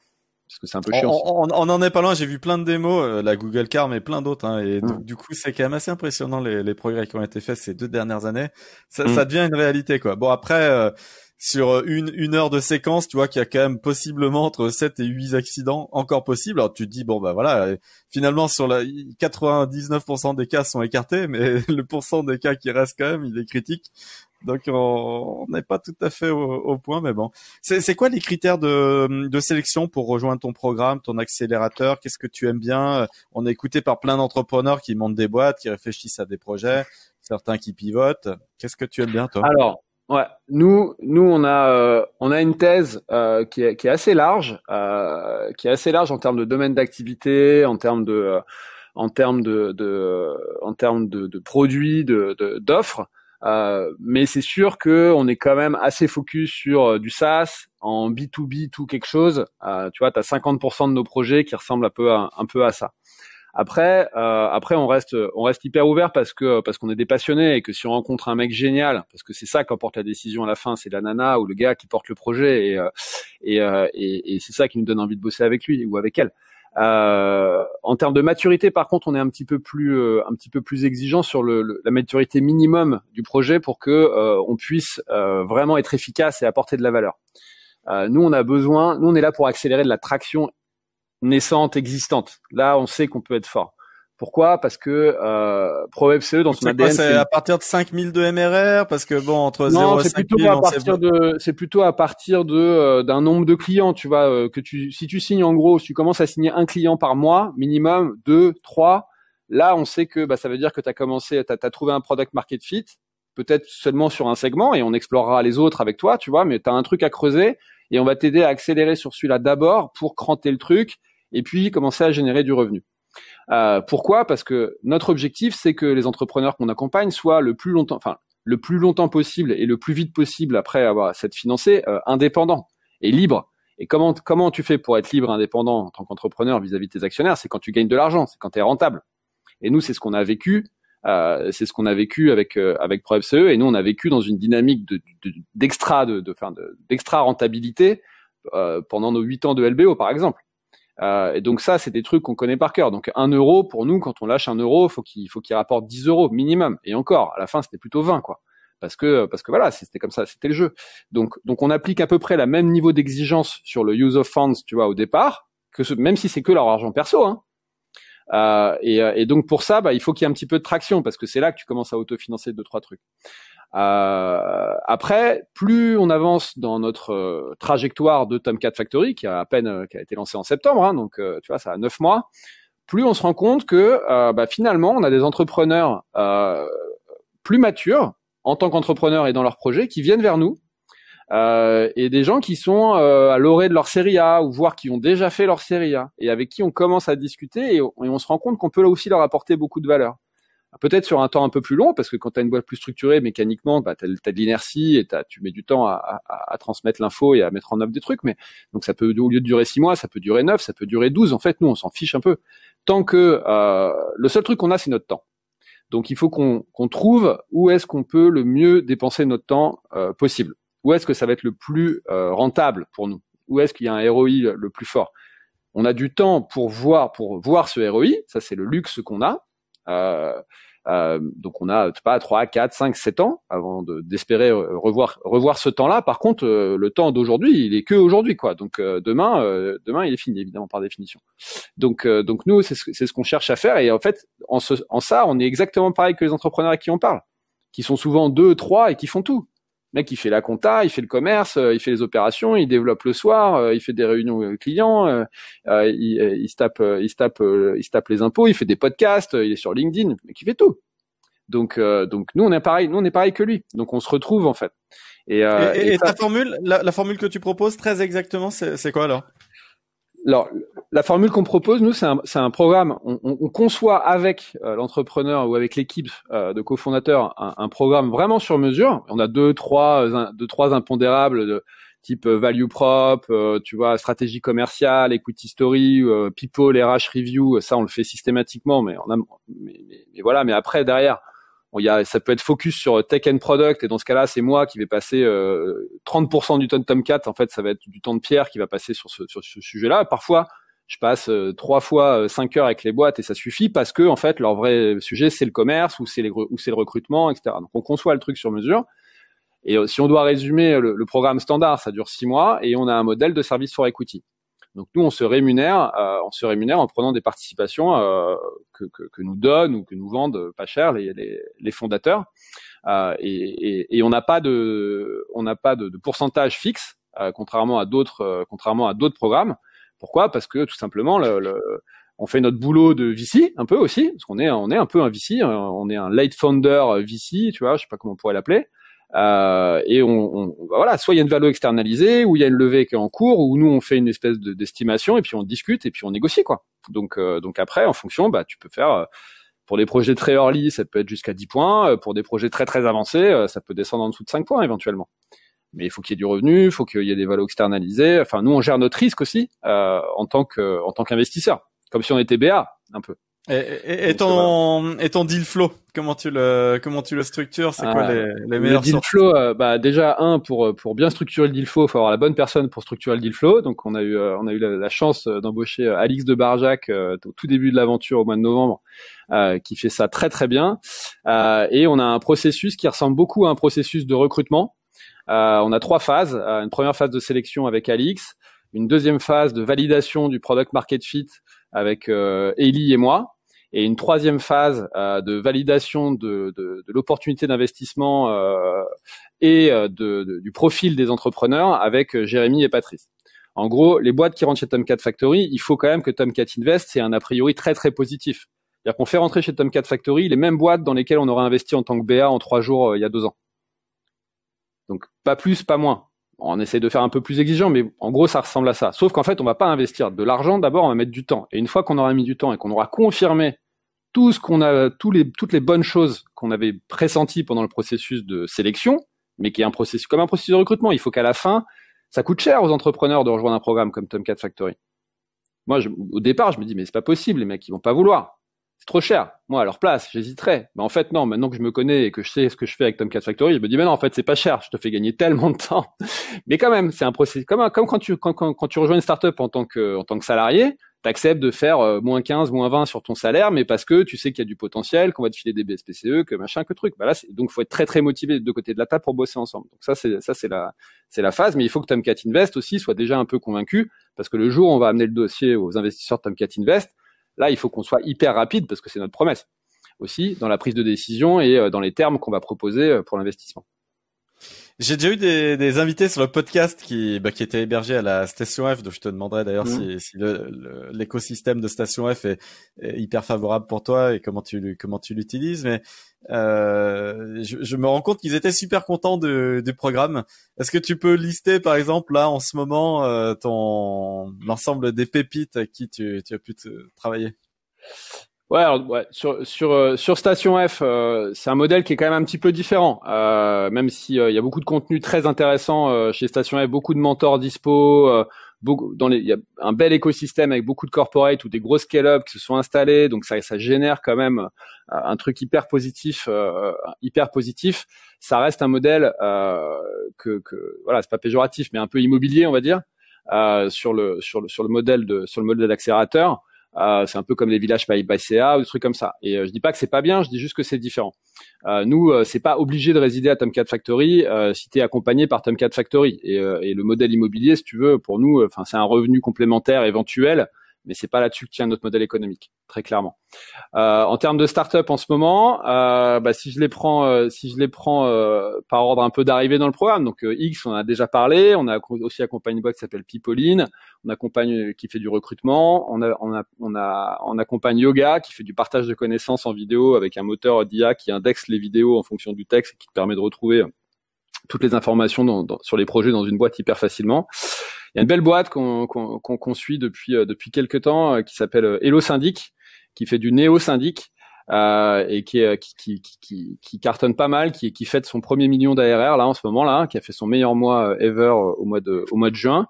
parce que c'est un peu chiant. On, on, en est pas loin. J'ai vu plein de démos, euh, la Google Car, mais plein d'autres. Hein, et mm. du, coup, c'est quand même assez impressionnant les, les, progrès qui ont été faits ces deux dernières années. Ça, mm. ça devient une réalité, quoi. Bon, après, euh, sur une, une heure de séquence, tu vois qu'il y a quand même possiblement entre 7 et 8 accidents encore possibles. Alors tu te dis bon bah voilà, finalement sur la 99% des cas sont écartés, mais le pourcent des cas qui restent quand même, il est critique. Donc on n'est pas tout à fait au, point, mais bon. C'est quoi les critères de, de, sélection pour rejoindre ton programme, ton accélérateur? Qu'est-ce que tu aimes bien? On est écouté par plein d'entrepreneurs qui montent des boîtes, qui réfléchissent à des projets, certains qui pivotent. Qu'est-ce que tu aimes bien, toi? Alors, ouais, nous, nous on a euh, on a une thèse euh, qui, est, qui est assez large, euh, qui est assez large en termes de domaine d'activité, en termes de en termes de, de en termes de, de produits, de d'offres. Euh, mais c'est sûr que on est quand même assez focus sur euh, du SaaS en B2B tout quelque chose. Euh, tu vois, tu as 50% de nos projets qui ressemblent un peu à, un peu à ça. Après, euh, après on reste, on reste hyper ouvert parce que parce qu'on est des passionnés et que si on rencontre un mec génial, parce que c'est ça qui porte la décision à la fin, c'est la nana ou le gars qui porte le projet et et, et, et c'est ça qui nous donne envie de bosser avec lui ou avec elle. Euh, en termes de maturité, par contre, on est un petit peu plus euh, un petit peu plus exigeant sur le, la maturité minimum du projet pour que euh, on puisse euh, vraiment être efficace et apporter de la valeur. nous, on a besoin, nous, on est là pour accélérer de la traction naissante, existante. Là, on sait qu'on peut être fort. Pourquoi? Parce que euh, ProWebCE dans son ADN, c'est à partir de 5000 de MRR parce que bon entre 0 et c'est plutôt à partir de c'est plutôt à partir de euh, d'un nombre de clients, tu vois euh, que tu si tu signes en gros, si tu commences à signer un client par mois minimum, deux, trois, là on sait que bah ça veut dire que tu as commencé tu as, trouvé un product market fit, peut-être seulement sur un segment et on explorera les autres avec toi, tu vois, mais tu as un truc à creuser et on va t'aider à accélérer sur celui-là d'abord pour cranter le truc et puis commencer à générer du revenu. Euh, pourquoi? Parce que notre objectif, c'est que les entrepreneurs qu'on accompagne soient le plus longtemps, enfin le plus longtemps possible et le plus vite possible après avoir cette financé, euh, indépendant et libre. Et comment comment tu fais pour être libre, indépendant en tant qu'entrepreneur vis-à-vis de tes actionnaires? C'est quand tu gagnes de l'argent, c'est quand tu es rentable. Et nous, c'est ce qu'on a vécu. Euh, c'est ce qu'on a vécu avec euh, avec ProFCE et nous on a vécu dans une dynamique de d'extra de, de, d'extra rentabilité pendant nos huit ans de LBO par exemple. Euh, et donc ça, c'est des trucs qu'on connaît par cœur. Donc un euro pour nous, quand on lâche un euro, faut qu'il faut qu'il rapporte 10 euros minimum. Et encore, à la fin, c'était plutôt 20 quoi. Parce que parce que voilà, c'était comme ça, c'était le jeu. Donc donc on applique à peu près la même niveau d'exigence sur le use of funds, tu vois, au départ, que ce, même si c'est que leur argent perso. Hein. Euh, et, et, donc pour ça, bah, il faut qu'il y ait un petit peu de traction parce que c'est là que tu commences à autofinancer deux trois trucs. Euh, après, plus on avance dans notre euh, trajectoire de Tomcat Factory, qui a à peine euh, qui a été lancé en septembre, hein, donc tu vois, ça a neuf mois, plus on se rend compte que bah, finalement, on a des entrepreneurs plus matures en tant qu'entrepreneurs et dans leurs projets qui viennent vers nous euh, et des gens qui sont euh, à l'orée de leur série A ou voire qui ont déjà fait leur série A et avec qui on commence à discuter et on, se rend compte qu'on peut là aussi leur apporter beaucoup de valeur. Peut-être sur un temps un peu plus long parce que quand tu as une boîte plus structurée mécaniquement, bah, tu as, de l'inertie et tu mets du temps à, à, à transmettre l'info et à mettre en œuvre des trucs. Mais donc ça peut au lieu de durer six mois, ça peut durer neuf, ça peut durer douze. En fait, nous on s'en fiche un peu. Tant que euh, le seul truc qu'on a, c'est notre temps. Donc il faut qu'on trouve où est-ce qu'on peut le mieux dépenser notre temps euh, possible. Où est-ce que ça va être le plus euh, rentable pour nous? Où est-ce qu'il y a un ROI le plus fort? On a du temps pour voir pour voir ce ROI, ça c'est le luxe qu'on a. Euh, euh, donc on a pas 3, 4, 5, 7 ans avant d'espérer revoir revoir ce temps-là. Par contre, le temps d'aujourd'hui, il est que aujourd'hui quoi. Donc demain demain il est fini évidemment par définition. Donc donc nous c'est ce, ce qu'on cherche à faire et en fait en, ce, en ça, on est exactement pareil que les entrepreneurs à qui on parle, qui sont souvent deux, trois et qui font tout. Le mec, il fait la compta, il fait le commerce, euh, il fait les opérations, il développe le soir, euh, il fait des réunions clients, euh, il, il, se tape, il se tape, il se tape les impôts, il fait des podcasts, il est sur LinkedIn, mais qui fait tout. Donc, donc nous on est pareil, nous on est pareil que lui. Donc on se retrouve en fait. Et, et, et, ta formule, la, la, formule que tu proposes, très exactement, c'est quoi alors? Alors, la formule qu'on propose, nous, c'est un, programme. On, on, conçoit avec euh, l'entrepreneur ou avec l'équipe euh, de cofondateurs un, programme vraiment sur mesure. On a deux, trois, euh, deux, trois impondérables de type value prop, tu vois, stratégie commerciale, equity story, people, RH review. Ça, on le fait systématiquement, mais, on a, mais, mais voilà. Mais après, derrière, il y a, ça peut être focus sur tech and product et dans ce cas-là, c'est moi qui vais passer euh, 30% du temps de Tomcat. En fait, ça va être du temps de Pierre qui va passer sur ce, sur ce sujet-là. Parfois, je passe euh, trois fois euh, cinq heures avec les boîtes et ça suffit parce que en fait, leur vrai sujet c'est le commerce ou c'est le recrutement, etc. Donc, on conçoit le truc sur mesure. Et euh, si on doit résumer le, le, programme standard, ça dure six mois et on a un modèle de service for equity. Donc nous, on se rémunère, euh, on se rémunère en prenant des participations euh, que, nous donnent ou que nous vendent pas cher les, fondateurs. Euh, et, on n'a pas de, on pourcentage fixe, contrairement à d'autres, programmes. Pourquoi? Parce que tout simplement, le, le, on fait notre boulot de VC un peu aussi, parce qu'on est, on est un peu un VC, on est un late founder VC, tu vois, je sais pas comment on pourrait l'appeler. Euh, et on, on, bah voilà, soit il y a une valeur externalisée, ou il y a une levée qui est en cours, ou nous on fait une espèce d'estimation et puis on discute et puis on négocie quoi. Donc euh, donc après en fonction, bah tu peux faire euh, pour des projets très early, ça peut être jusqu'à 10 points. Pour des projets très très avancés, ça peut descendre en dessous de 5 points éventuellement. Mais il faut qu'il y ait du revenu, il faut qu'il y ait des valeurs externalisées. Enfin, nous, on gère notre risque aussi euh, en tant que en tant qu'investisseur, comme si on était BA un peu. Et, et, ton, et ton deal flow, comment tu le comment tu le structures C'est quoi ah, les, les meilleurs Le deal flow, euh, bah déjà un pour pour bien structurer le deal flow, il faut avoir la bonne personne pour structurer le deal flow. Donc on a eu euh, on a eu la, chance d'embaucher euh, Alix de Barjac au tout début de l'aventure au mois de novembre, qui fait ça très très bien. et on a un processus qui ressemble beaucoup à un processus de recrutement. on a trois phases. une première phase de sélection avec Alix, une deuxième phase de validation du product market fit avec Ellie et moi et une troisième phase euh, de validation de, l'opportunité d'investissement euh, et euh, du profil des entrepreneurs avec Jérémy et Patrice. En gros, les boîtes qui rentrent chez Tomcat Factory, il faut quand même que Tomcat Invest, c'est un a priori très très positif. C'est-à-dire qu'on fait rentrer chez Tomcat Factory les mêmes boîtes dans lesquelles on aurait investi en tant que BA en trois jours il y a deux ans. Donc pas plus, pas moins on essaie de faire un peu plus exigeant, mais en gros, ça ressemble à ça. Sauf qu'en fait, on va pas investir de l'argent. D'abord, on va mettre du temps. Et une fois qu'on aura mis du temps et qu'on aura confirmé tout ce qu'on a, toutes les bonnes choses qu'on avait pressenties pendant le processus de sélection, mais qui est un processus comme un processus de recrutement. Il faut qu'à la fin, ça coûte cher aux entrepreneurs de rejoindre un programme comme Tomcat Factory. Moi, au départ, je me dis mais c'est pas possible, les mecs, ils vont pas vouloir c'est trop cher. Moi, à leur place, j'hésiterais. Mais en fait, non, maintenant que je me connais et que je sais ce que je fais avec Tomcat Factory, je me dis, mais non, en fait, c'est pas cher. Je te fais gagner tellement de temps. mais quand même, c'est un processus, comme, comme quand tu, quand, quand, tu rejoins une startup en tant que, en tant que salarié, t'acceptes de faire euh, moins 15, moins 20 sur ton salaire, mais parce que tu sais qu'il y a du potentiel, qu'on va te filer des BSPCE, que machin, que truc. Bah là, donc, faut être très, très motivé de deux côtés de la table pour bosser ensemble. Donc ça, c'est, ça, c'est la, c'est la phase. Mais il faut que Tomcat Invest aussi soit déjà un peu convaincu, parce que le jour où on va amener le dossier aux investisseurs de Tomcat Invest, Là, il faut qu'on soit hyper rapide parce que c'est notre promesse. aussi dans la prise de décision et dans les termes qu'on va proposer pour l'investissement. J'ai déjà eu des, des, invités sur le podcast qui, bah, qui étaient hébergés à la Station F, donc je te demanderai d'ailleurs mmh. si, si l'écosystème de Station F est, hyper favorable pour toi et comment tu, comment tu l'utilises. Mais euh, je, je, me rends compte qu'ils étaient super contents de, du programme. Est-ce que tu peux lister, par exemple, là en ce moment, euh, ton l'ensemble des pépites à qui tu, tu as pu te, travailler? Ouais, alors, ouais, sur sur euh, sur Station F, euh, c'est un modèle qui est quand même un petit peu différent. Euh, même si il y a beaucoup de contenu très intéressant chez Station F, beaucoup de mentors dispo, beaucoup dans les, il y a un bel écosystème avec beaucoup de corporates ou des gros scale-up qui se sont installés, donc ça ça génère quand même un truc hyper positif, hyper positif. Ça reste un modèle que que voilà, c'est pas péjoratif, mais un peu immobilier, on va dire, sur le sur le sur le modèle de sur le modèle d'accélérateur. Euh, c'est un peu comme les villages by, by CA ou des trucs comme ça. Et euh, je dis pas que c'est pas bien, je dis juste que c'est différent. Euh, nous, euh, c'est pas obligé de résider à Tomcat Factory euh, si tu es accompagné par Tomcat Factory. Et, et, le modèle immobilier, si tu veux, pour nous, enfin c'est un revenu complémentaire éventuel mais c'est pas là-dessus que tient notre modèle économique, très clairement. Euh, en termes de start-up en ce moment, euh, bah, si je les prends, euh, si je les prends euh, par ordre un peu d'arrivée dans le programme, donc euh, X, on a déjà parlé, on a aussi accompagné une boîte qui s'appelle Pipoline, on accompagne qui fait du recrutement, on a, on a, on a, on accompagne Yoga qui fait du partage de connaissances en vidéo avec un moteur d'IA qui indexe les vidéos en fonction du texte et qui te permet de retrouver toutes les informations dans, sur les projets dans une boîte hyper facilement. Il y a une belle boîte qu'on qu'on suit depuis euh, depuis quelques temps euh, qui s'appelle euh, Hello Syndic, qui fait du néo syndic. Euh, et qui, qui, qui, qui, qui cartonne pas mal, qui, qui fête son premier million d'ARR là en ce moment là, qui a fait son meilleur mois ever au mois de au mois de juin.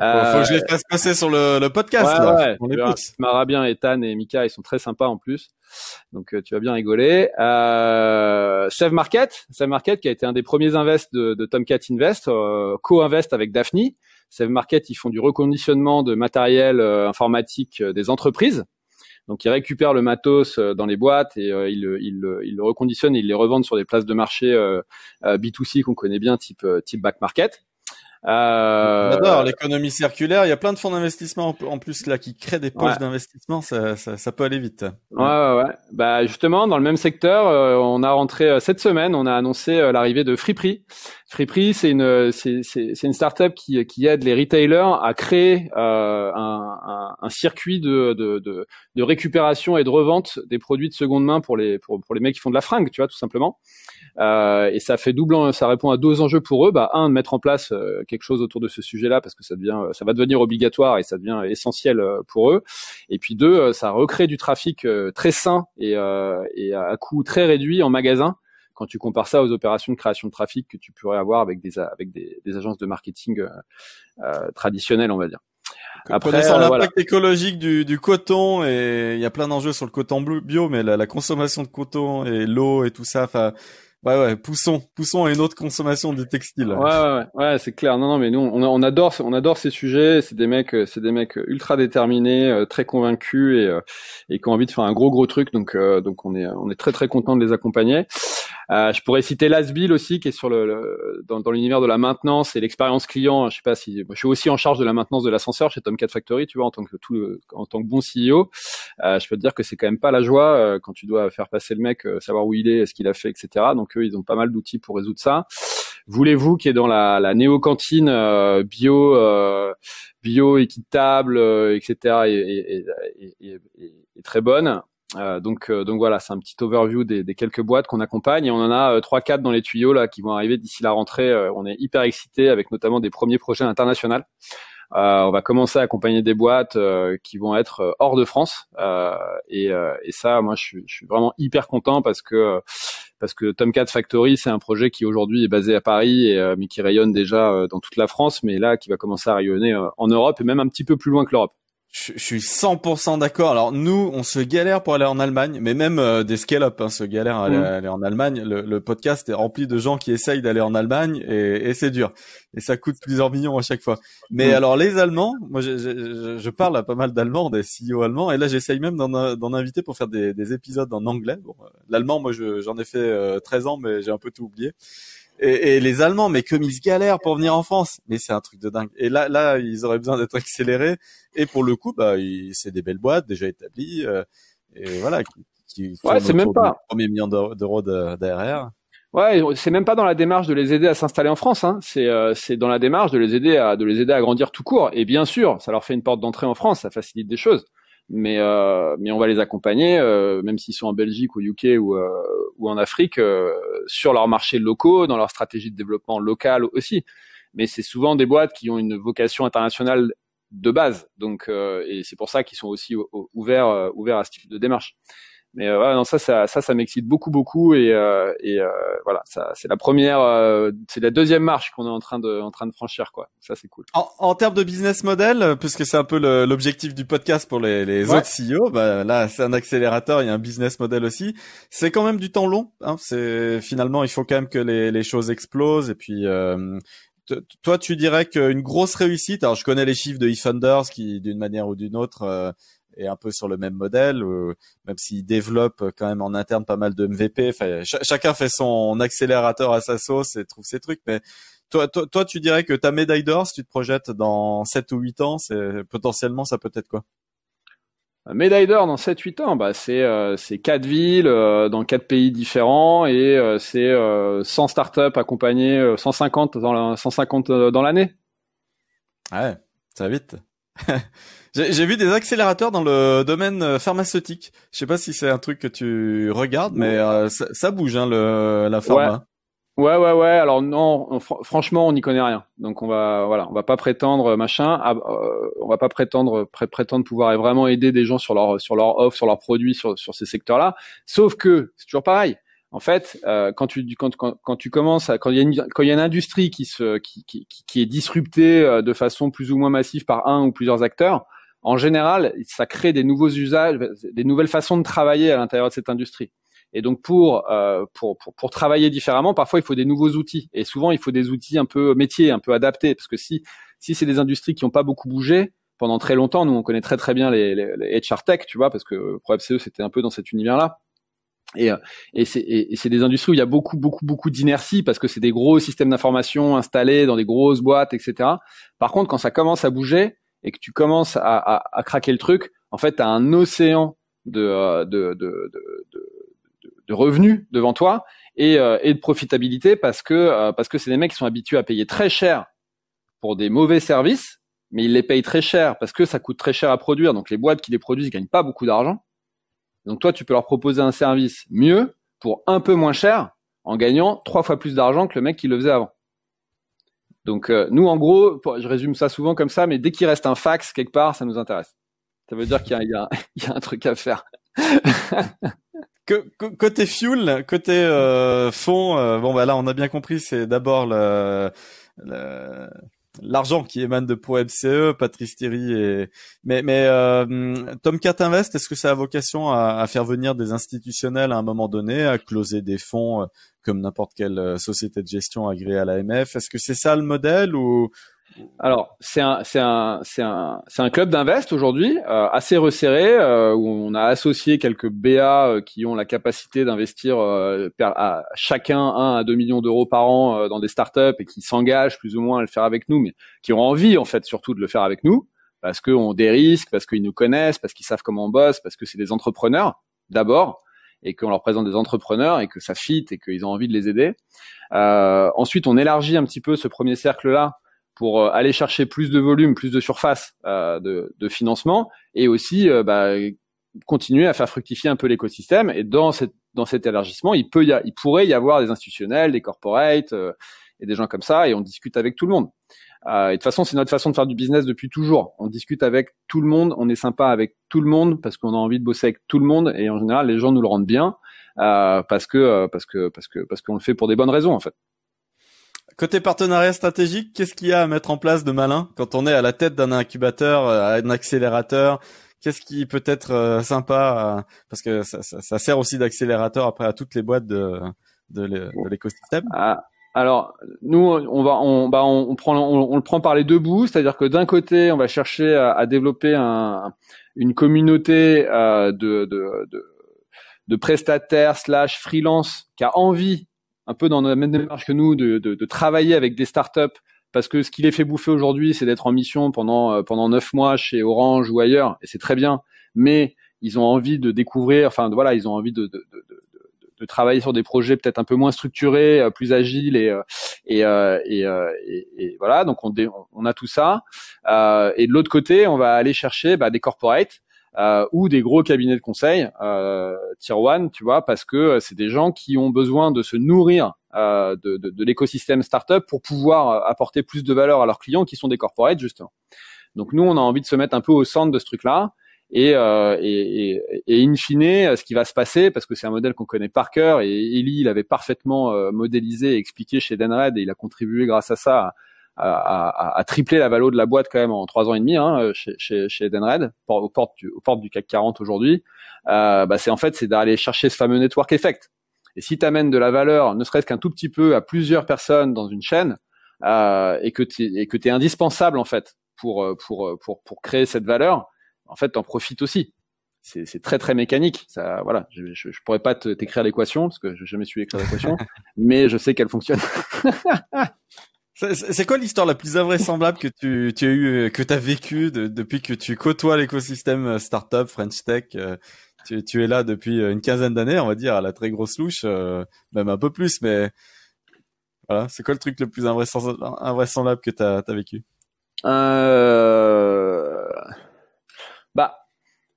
Euh, faut que je les fasse passer sur le, le podcast ouais, là. Ouais, On est bien, Ethan et Mika, ils sont très sympas en plus. Donc tu vas bien rigoler. Euh, Save Market, Save Market qui a été un des premiers invests de, de Tomcat Invest, co-invest avec Daphne. Save Market, ils font du reconditionnement de matériel euh, informatique euh, des entreprises. Donc ils récupèrent le matos euh, dans les boîtes et ils, le reconditionnent et ils les revendent sur des places de marché B2C qu'on connaît bien, type type back market. Euh... J'adore l'économie circulaire. Il y a plein de fonds d'investissement en plus là qui créent des poches d'investissement. Ça, ça, ça, peut aller vite. Ouais, ouais, ouais. Bah justement, dans le même secteur, euh, on a rentré euh, cette semaine. On a annoncé euh, l'arrivée de Freeprix. Freeprix, c'est une c'est une startup qui qui aide les retailers à créer un, un, un, circuit de, de, de de récupération et de revente des produits de seconde main pour les pour pour les mecs qui font de la fringue, tu vois, tout simplement. Euh, et ça fait double, ça répond à deux enjeux pour eux. Bah, un, de mettre en place euh, quelque chose autour de ce sujet-là parce que ça devient, ça va devenir obligatoire et ça devient essentiel euh, pour eux. Et puis deux, ça recrée du trafic très sain et, et à coût très réduit en magasin quand tu compares ça aux opérations de création de trafic que tu pourrais avoir avec des avec des, des agences de marketing euh, traditionnelles, on va dire. Après, Connaissant l'impact écologique du, du, coton et il y a plein d'enjeux sur le coton bio, mais la, la consommation de coton et l'eau et tout ça, enfin Ouais, ouais, poussons, poussons à une autre consommation du textile. Ouais, ouais, ouais, c'est clair. Non, non, mais nous, on, on, adore, on adore ces sujets. C'est des mecs, euh, c'est des mecs ultra déterminés, euh, très convaincus et, euh, et qui ont envie de faire un gros, gros truc. Donc, donc, on est, on est très, très content de les accompagner. Euh, je pourrais citer Lasbil aussi, qui est sur le, dans, dans l'univers de la maintenance et l'expérience client. Je sais pas si je suis aussi en charge de la maintenance de l'ascenseur chez Tomcat Factory, tu vois, en tant que tout, en tant que bon CEO. Euh, je peux te dire que c'est quand même pas la joie euh, quand tu dois faire passer le mec, euh, savoir où il est, ce qu'il a fait, etc. Donc eux, ils ont pas mal d'outils pour résoudre ça. Voulez-vous qui est dans la, la néo-cantine bio, bio équitable, etc. Et, et, et, et, très bonne? Euh, donc, euh, donc voilà, c'est un petit overview des, des quelques boîtes qu'on accompagne et on en a euh, trois, quatre dans les tuyaux là qui vont arriver d'ici la rentrée. on est hyper excités avec notamment des premiers projets internationaux. on va commencer à accompagner des boîtes qui vont être hors de France et, et, ça, moi, je suis, je suis, vraiment hyper content parce que parce que Tomcat Factory, c'est un projet qui aujourd'hui est basé à Paris, et, mais qui rayonne déjà dans toute la France, mais là qui va commencer à rayonner en Europe et même un petit peu plus loin que l'Europe. Je, suis 100% d'accord. Alors nous, on se galère pour aller en Allemagne, mais même euh, des scale-up hein, se galèrent à aller, en Allemagne. Le, podcast est rempli de gens qui essayent d'aller en Allemagne et, et c'est dur. Et ça coûte plusieurs millions à chaque fois. Mais alors les Allemands, moi je, je, je, parle à pas mal d'Allemands, des CEO allemands, et là j'essaye même d'en inviter pour faire des, des épisodes en anglais. Bon, euh, L'allemand, moi j'en ai fait euh, 13 ans, mais j'ai un peu tout oublié. Et, et, les Allemands, mais comme ils galèrent pour venir en France, mais c'est un truc de dingue. Et là, là, ils auraient besoin d'être accélérés. Et pour le coup, bah, c'est des belles boîtes déjà établies, euh, et voilà, qui, qui ouais, c'est même pas premier million d'euros d'ARR. Ouais, c'est même pas dans la démarche de les aider à s'installer en France. Hein. C'est euh, c'est dans la démarche de les aider à de les aider à grandir tout court. Et bien sûr, ça leur fait une porte d'entrée en France, ça facilite des choses. Mais euh, mais on va les accompagner, euh, même s'ils sont en Belgique ou UK ou euh, ou en Afrique, euh, sur leurs marchés locaux, dans leur stratégie de développement local aussi. Mais c'est souvent des boîtes qui ont une vocation internationale de base. Donc et c'est pour ça qu'ils sont aussi ouverts ouverts à ce type de démarche. Mais euh, ouais, non, ça, ça, ça, ça m'excite beaucoup, beaucoup, et, euh, et euh, voilà, ça, c'est la première, euh, c'est la deuxième marche qu'on est en train de, en train de franchir, quoi. Ça, c'est cool. En, en termes de business model, puisque c'est un peu l'objectif du podcast pour les, les autres CEO, bah là, c'est un accélérateur, il y a un business model aussi. C'est quand même du temps long. Hein. C'est finalement, il faut quand même que les, les choses explosent, et puis. toi, tu dirais qu'une grosse réussite. Alors, je connais les chiffres de eFunders qui, d'une manière ou d'une autre, est un peu sur le même modèle, euh, même s'il développe quand même en interne pas mal de MVP. Enfin, chacun fait son accélérateur à sa sauce et trouve ses trucs. Mais toi, toi, toi tu dirais que ta médaille d'or, si tu te projettes dans 7 ou 8 ans, c'est potentiellement ça peut être quoi? Médaille d'or dans 7-8 ans, bah c'est euh, c'est quatre villes euh, dans quatre pays différents et euh, c'est 100 startups accompagnées, 150 dans 150 dans l'année. Ouais, ça va vite. J'ai vu des accélérateurs dans le domaine euh, pharmaceutique. Je sais pas si c'est un truc que tu regardes, mais euh, ça, bouge hein, le la pharma. Ouais. ouais, ouais, Alors non, franchement, on n'y connaît rien. Donc on va, voilà, on va pas prétendre machin. Ah, euh, on va pas prétendre prétendre pouvoir vraiment aider des gens sur leur sur leur offre, sur leurs produits, sur sur ces secteurs-là. Sauf que c'est toujours pareil. En fait, quand tu quand, quand, quand tu commences à, quand il y a une quand il y a une industrie qui se qui, qui, qui est disruptée de façon plus ou moins massive par un ou plusieurs acteurs, en général, ça crée des nouveaux usages, des nouvelles façons de travailler à l'intérieur de cette industrie. Et donc pour, euh, pour, pour, pour, travailler différemment, parfois il faut des nouveaux outils. Et souvent il faut des outils un peu métiers, un peu adaptés. Parce que si, si c'est des industries qui n'ont pas beaucoup bougé pendant très longtemps, nous on connaît très très bien les, les, les HR Tech, tu vois, parce que ProFCE c'était un peu dans cet univers-là. Et, et c'est des industries où il y a beaucoup beaucoup beaucoup d'inertie parce que c'est des gros systèmes d'information installés dans des grosses boîtes, etc. Par contre, quand ça commence à bouger, et que tu commences à, à, à craquer le truc, en fait, tu as un océan de, euh, de, de, de, de revenus devant toi et, euh, et de profitabilité parce que euh, parce que c'est des mecs qui sont habitués à payer très cher pour des mauvais services, mais ils les payent très cher parce que ça coûte très cher à produire. Donc les boîtes qui les produisent gagnent pas beaucoup d'argent. Donc toi, tu peux leur proposer un service mieux pour un peu moins cher en gagnant trois fois plus d'argent que le mec qui le faisait avant. Donc euh, nous, en gros, je résume ça souvent comme ça, mais dès qu'il reste un fax quelque part, ça nous intéresse. Ça veut dire qu'il y, y, y a, un truc à faire. côté fuel, côté euh, fond, euh, bon bah là on a bien compris, c'est d'abord le, le l'argent qui émane de Pro MCE, Patrice Thierry et mais mais euh, Tomcat Invest, est-ce que ça a vocation à, à, faire venir des institutionnels à un moment donné, à closer des fonds euh, comme n'importe quelle euh, société de gestion agréée à l'AMF Est-ce que c'est ça le modèle ou alors, c'est un, c'est un, c'est un, c'est un club d'invest aujourd'hui euh, assez resserré euh, où on a associé quelques BA euh, qui ont la capacité d'investir à chacun 1 à 2 millions d'euros par an dans des startups et qui s'engagent plus ou moins à le faire avec nous, mais qui ont envie en fait surtout de le faire avec nous parce qu'on dérisque, parce qu'ils nous connaissent, parce qu'ils savent comment on bosse, parce que c'est des entrepreneurs d'abord et qu'on leur présente des entrepreneurs et que ça fit et qu'ils ont envie de les aider. ensuite, on élargit un petit peu ce premier cercle là pour euh, aller chercher plus de volume, plus de surface euh, de, de, financement et aussi euh, bah, continuer à faire fructifier un peu l'écosystème. Et dans, cette, dans cet élargissement, il, peut y il pourrait y avoir des institutionnels, des corporates et des gens comme ça, et on discute avec tout le monde. Euh, et de toute façon, c'est notre façon de faire du business depuis toujours. On discute avec tout le monde, on est sympa avec tout le monde parce qu'on a envie de bosser avec tout le monde, et en général, les gens nous le rendent bien euh, parce que parce que parce que parce qu'on le fait pour des bonnes raisons en fait. Côté partenariat stratégique, qu'est-ce qu'il y a à mettre en place de malin quand on est à la tête d'un incubateur, euh, un accélérateur? Qu'est-ce qui peut être euh, sympa euh, parce que ça, ça, sert aussi d'accélérateur après à toutes les boîtes de, de l'écosystème. Ah, alors nous, on va, on, bah, on, prend, on, le prend par les deux bouts, c'est-à-dire que d'un côté, on va chercher à, développer un, une communauté euh, de, de prestataires slash freelance qui a envie un peu dans la même démarche que nous, de, de, de travailler avec des startups parce que ce qui les fait bouffer aujourd'hui, c'est d'être en mission pendant euh, pendant neuf mois chez Orange ou ailleurs, et c'est très bien. Mais ils ont envie de découvrir, enfin voilà, ils ont envie de, de, de, de travailler sur des projets peut-être un peu moins structurés, euh, plus agiles et euh, et, euh, et, et, et, voilà. Donc on, on a tout ça. et de l'autre côté, on va aller chercher bah, des corporates. Euh, ou des gros cabinets de conseil, euh, tier one, tu vois, parce que c'est des gens qui ont besoin de se nourrir euh, de, de, de l'écosystème startup pour pouvoir apporter plus de valeur à leurs clients qui sont des corporates justement. Donc nous, on a envie de se mettre un peu au centre de ce truc-là et, euh, et, et, in fine, ce qui va se passer, parce que c'est un modèle qu'on connaît par cœur, et Eli, il avait parfaitement euh, modélisé et expliqué chez Denred, et il a contribué grâce à ça à, à, à, tripler la valeur de la boîte quand même en trois ans et demi hein, chez, chez, chez Denred, aux portes du, aux portes du CAC 40 aujourd'hui. Euh, bah c'est en fait c'est d'aller chercher ce fameux network effect. Et si tu amènes de la valeur, ne serait-ce qu'un tout petit peu à plusieurs personnes dans une chaîne, euh, et que tu et que es indispensable en fait pour pour pour pour créer cette valeur, en fait, t'en profites aussi. C'est très très mécanique. Ça, voilà, je, je, pourrais pas t'écrire l'équation parce que je jamais su écrire l'équation, mais je sais qu'elle fonctionne. C'est quoi l'histoire la plus invraisemblable que tu, tu as eu, que tu as vécu depuis que tu côtoies l'écosystème euh, startup French Tech euh, tu, tu, es là depuis euh, une quinzaine d'années, on va dire, à la très grosse louche, même un peu plus, mais voilà, c'est quoi le truc le plus invraisemblable, que tu as, as, vécu? Euh... Bah,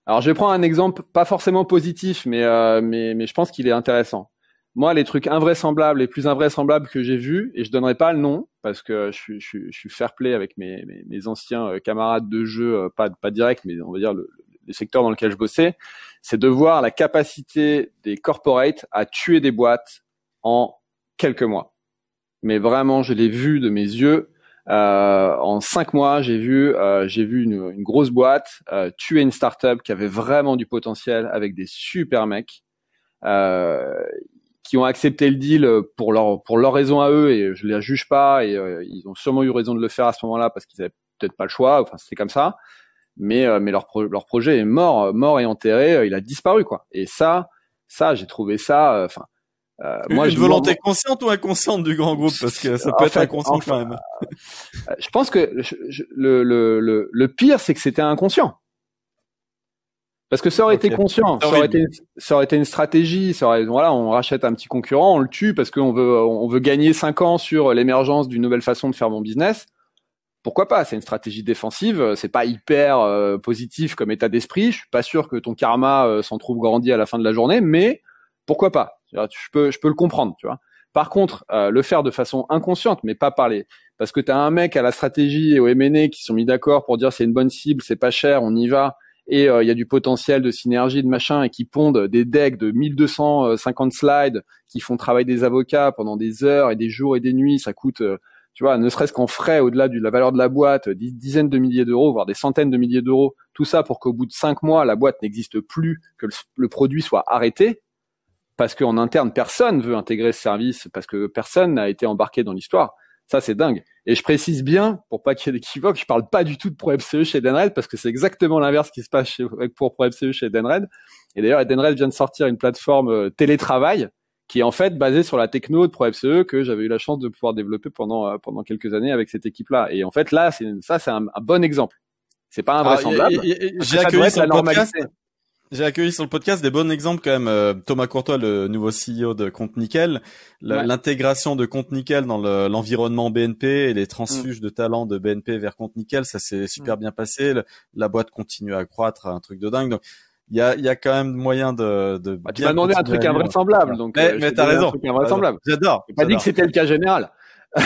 alors je vais prendre un exemple pas forcément positif, mais euh, mais mais je pense qu'il est intéressant. Moi, les trucs invraisemblables, les plus invraisemblables que j'ai vus, et je donnerai pas le nom parce que je je je suis fair play avec mes mes, anciens euh, camarades de jeu, euh, pas pas direct, mais on va dire le, les secteurs dans lesquels je bossais, c'est de voir la capacité des corporates à tuer des boîtes en quelques mois. Mais vraiment, je l'ai vu de mes yeux. Euh, en cinq mois, j'ai vu, euh, j'ai vu une, une, grosse boîte euh, tuer une startup qui avait vraiment du potentiel avec des super mecs euh, qui ont accepté le deal pour leur pour leur raison à eux et je les juge pas et euh, ils ont sûrement eu raison de le faire à ce moment-là parce qu'ils avaient peut-être pas le choix. Enfin, c'était comme ça. Mais mais leur leur projet est mort, mort et enterré. Il a disparu quoi. Et ça, ça, j'ai trouvé ça. Enfin euh, moi, une volonté consciente ou inconsciente du grand groupe? Parce que ça peut être inconscient quand même. Euh, je pense que le, le, le, le, pire, c'est que c'était inconscient. Parce que ça aurait été conscient, ça aurait été, ça aurait été une stratégie. Ça aurait, voilà, on rachète un petit concurrent, on le tue parce qu'on veut, on veut gagner cinq ans sur l'émergence d'une nouvelle façon de faire mon business. Pourquoi pas? C'est une stratégie défensive. C'est pas hyper euh, positif comme état d'esprit. Je suis pas sûr que ton karma s'en trouve grandi à la fin de la journée, mais pourquoi pas? Je peux, je peux le comprendre, tu vois. Par contre, euh, le faire de façon inconsciente, mais pas parler, parce que tu as un mec à la stratégie et au M&A qui sont mis d'accord pour dire c'est une bonne cible, c'est pas cher, on y va, et euh, il y a du potentiel de synergie, de machin, et qui pondent des decks de 1250 slides, qui font travailler des avocats pendant des heures et des jours et des nuits, ça coûte, euh, tu vois, ne serait-ce qu'en frais au-delà de la valeur de la boîte, des dizaines de milliers d'euros, voire des centaines de milliers d'euros, tout ça pour qu'au bout de cinq mois, la boîte n'existe plus, que le produit soit arrêté. Parce qu'en interne, personne veut intégrer ce service, parce que personne n'a été embarqué dans l'histoire. Ça, c'est dingue. Et je précise bien, pour pas qu'il y ait d'équivoque, je parle pas du tout de ProFCE chez Denred, parce que c'est exactement l'inverse qui se passe chez, pour ProFCE chez Denred. Et d'ailleurs, Denred vient de sortir une plateforme euh, télétravail qui est en fait basée sur la techno de ProFCE que j'avais eu la chance de pouvoir développer pendant euh, pendant quelques années avec cette équipe-là. Et en fait, là, c'est ça, c'est un, bon exemple. C'est pas invraisemblable. J'ai accueilli la normalité. J'ai accueilli sur le podcast des bons exemples quand même. Euh, Thomas Courtois, le nouveau CEO de Compte Nickel, l'intégration de Compte Nickel dans l'environnement BNP et les transfuges mm. de talents de BNP vers Compte Nickel, ça s'est super mm. bien passé. la boîte continue à croître, un truc de dingue. Donc il y a, y a quand même moyen de. de bah, tu m'as demandé un truc invraisemblable, donc. Mais, euh, mais t'as raison. J'adore. J'ai pas dit que c'était le cas général.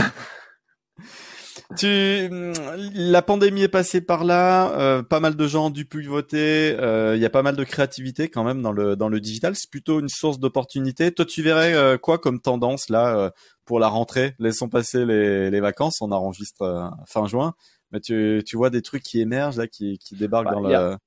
tu, la pandémie est passée par là, euh, pas mal de gens ont dû pivoter, euh, il y a pas mal de créativité quand même dans le dans le digital. C'est plutôt une source d'opportunité. Toi, tu verrais euh, quoi comme tendance là pour la rentrée? Laissons passer les, les vacances, on enregistre fin juin, mais tu tu vois des trucs qui émergent là, qui qui débarquent bah, dans le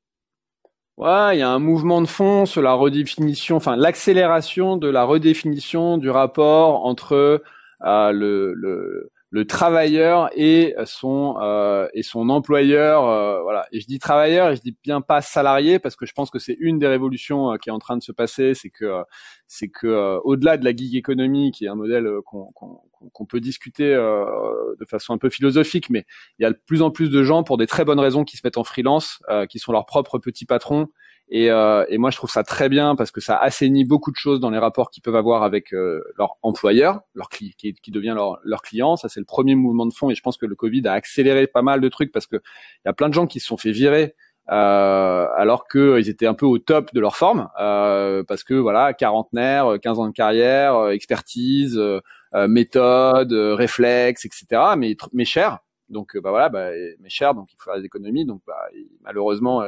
Ouais, il y a un mouvement de fond sur la redéfinition, enfin l'accélération de la redéfinition du rapport entre le, le le travailleur et son euh, et son employeur euh, voilà. Et je dis travailleur et je dis bien pas salarié parce que je pense que c'est une des révolutions euh, qui est en train de se passer c'est que c'est que au-delà de la gig economy qui est un modèle qu'on peut discuter de façon un peu philosophique mais il y a de plus en plus de gens pour des très bonnes raisons qui se mettent en freelance qui sont leurs propres petits patrons Et, euh, et, moi, je trouve ça très bien parce que ça assainit beaucoup de choses dans les rapports qu'ils peuvent avoir avec euh, leur employeur, leur qui, qui devient leur, leur client. Ça, c'est le premier mouvement de fond. Et je pense que le Covid a accéléré pas mal de trucs parce que il y a plein de gens qui se sont fait virer euh, alors qu'ils étaient un peu au top de leur forme euh, parce que voilà, quarantenaire, 15 ans de carrière, euh, expertise, euh, méthode, réflexe, etc. Mais mais cher. Donc bah voilà, bah, mais cher, donc il faut faire des économies. Donc bah, malheureusement,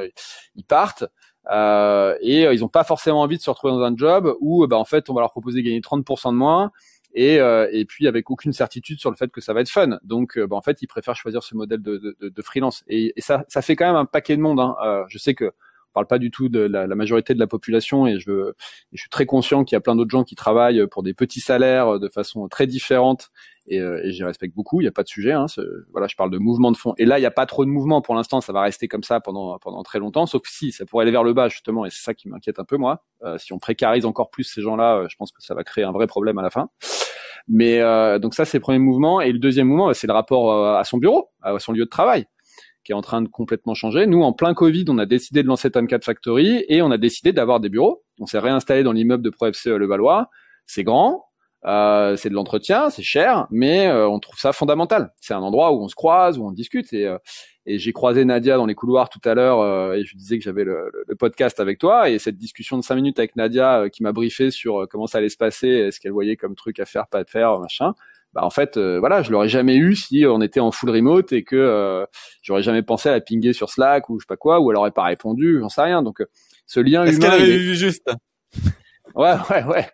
ils partent. Euh, et euh, ils n'ont pas forcément envie de se retrouver dans un job où bah, en fait on va leur proposer de gagner 30% de moins et, euh, et puis avec aucune certitude sur le fait que ça va être fun. Donc bah, en fait ils préfèrent choisir ce modèle de, de, de freelance et, et, ça, ça fait quand même un paquet de monde. Hein. je sais que parle pas du tout de la, la majorité de la population et je, veux, je suis très conscient qu'il y a plein d'autres gens qui travaillent pour des petits salaires de façon très différente et, euh, et j'y respecte beaucoup. Il n'y a pas de sujet. Hein, voilà, je parle de mouvement de fond. Et là, il n'y a pas trop de mouvement pour l'instant. Ça va rester comme ça pendant pendant très longtemps. Sauf si ça pourrait aller vers le bas justement, et c'est ça qui m'inquiète un peu moi. Euh, si on précarise encore plus ces gens-là, euh, je pense que ça va créer un vrai problème à la fin. Mais euh, donc ça, c'est le premier mouvement. Et le deuxième mouvement, bah, c'est le rapport euh, à son bureau, à son lieu de travail qui est en train de complètement changer. Nous, en plein Covid, on a décidé de lancer Tomcat Factory et on a décidé d'avoir des bureaux. On s'est réinstallé dans l'immeuble de ProFC Le Valois. C'est grand, euh, c'est de l'entretien, c'est cher, mais euh, on trouve ça fondamental. C'est un endroit où on se croise, où on discute. Et, euh, et j'ai croisé Nadia dans les couloirs tout à l'heure et je disais que j'avais le, podcast avec toi. Et cette discussion de cinq minutes avec Nadia qui m'a briefé sur comment ça allait se passer, ce qu'elle voyait comme truc à faire, pas à faire, machin. Bah en fait, voilà, je l'aurais jamais eu si on était en full remote et que j'aurais jamais pensé à la pinguer sur Slack ou je sais pas quoi, ou elle aurait pas répondu, j'en sais rien. Donc ce lien Est-ce qu'elle avait vu juste? Ouais, ouais, ouais,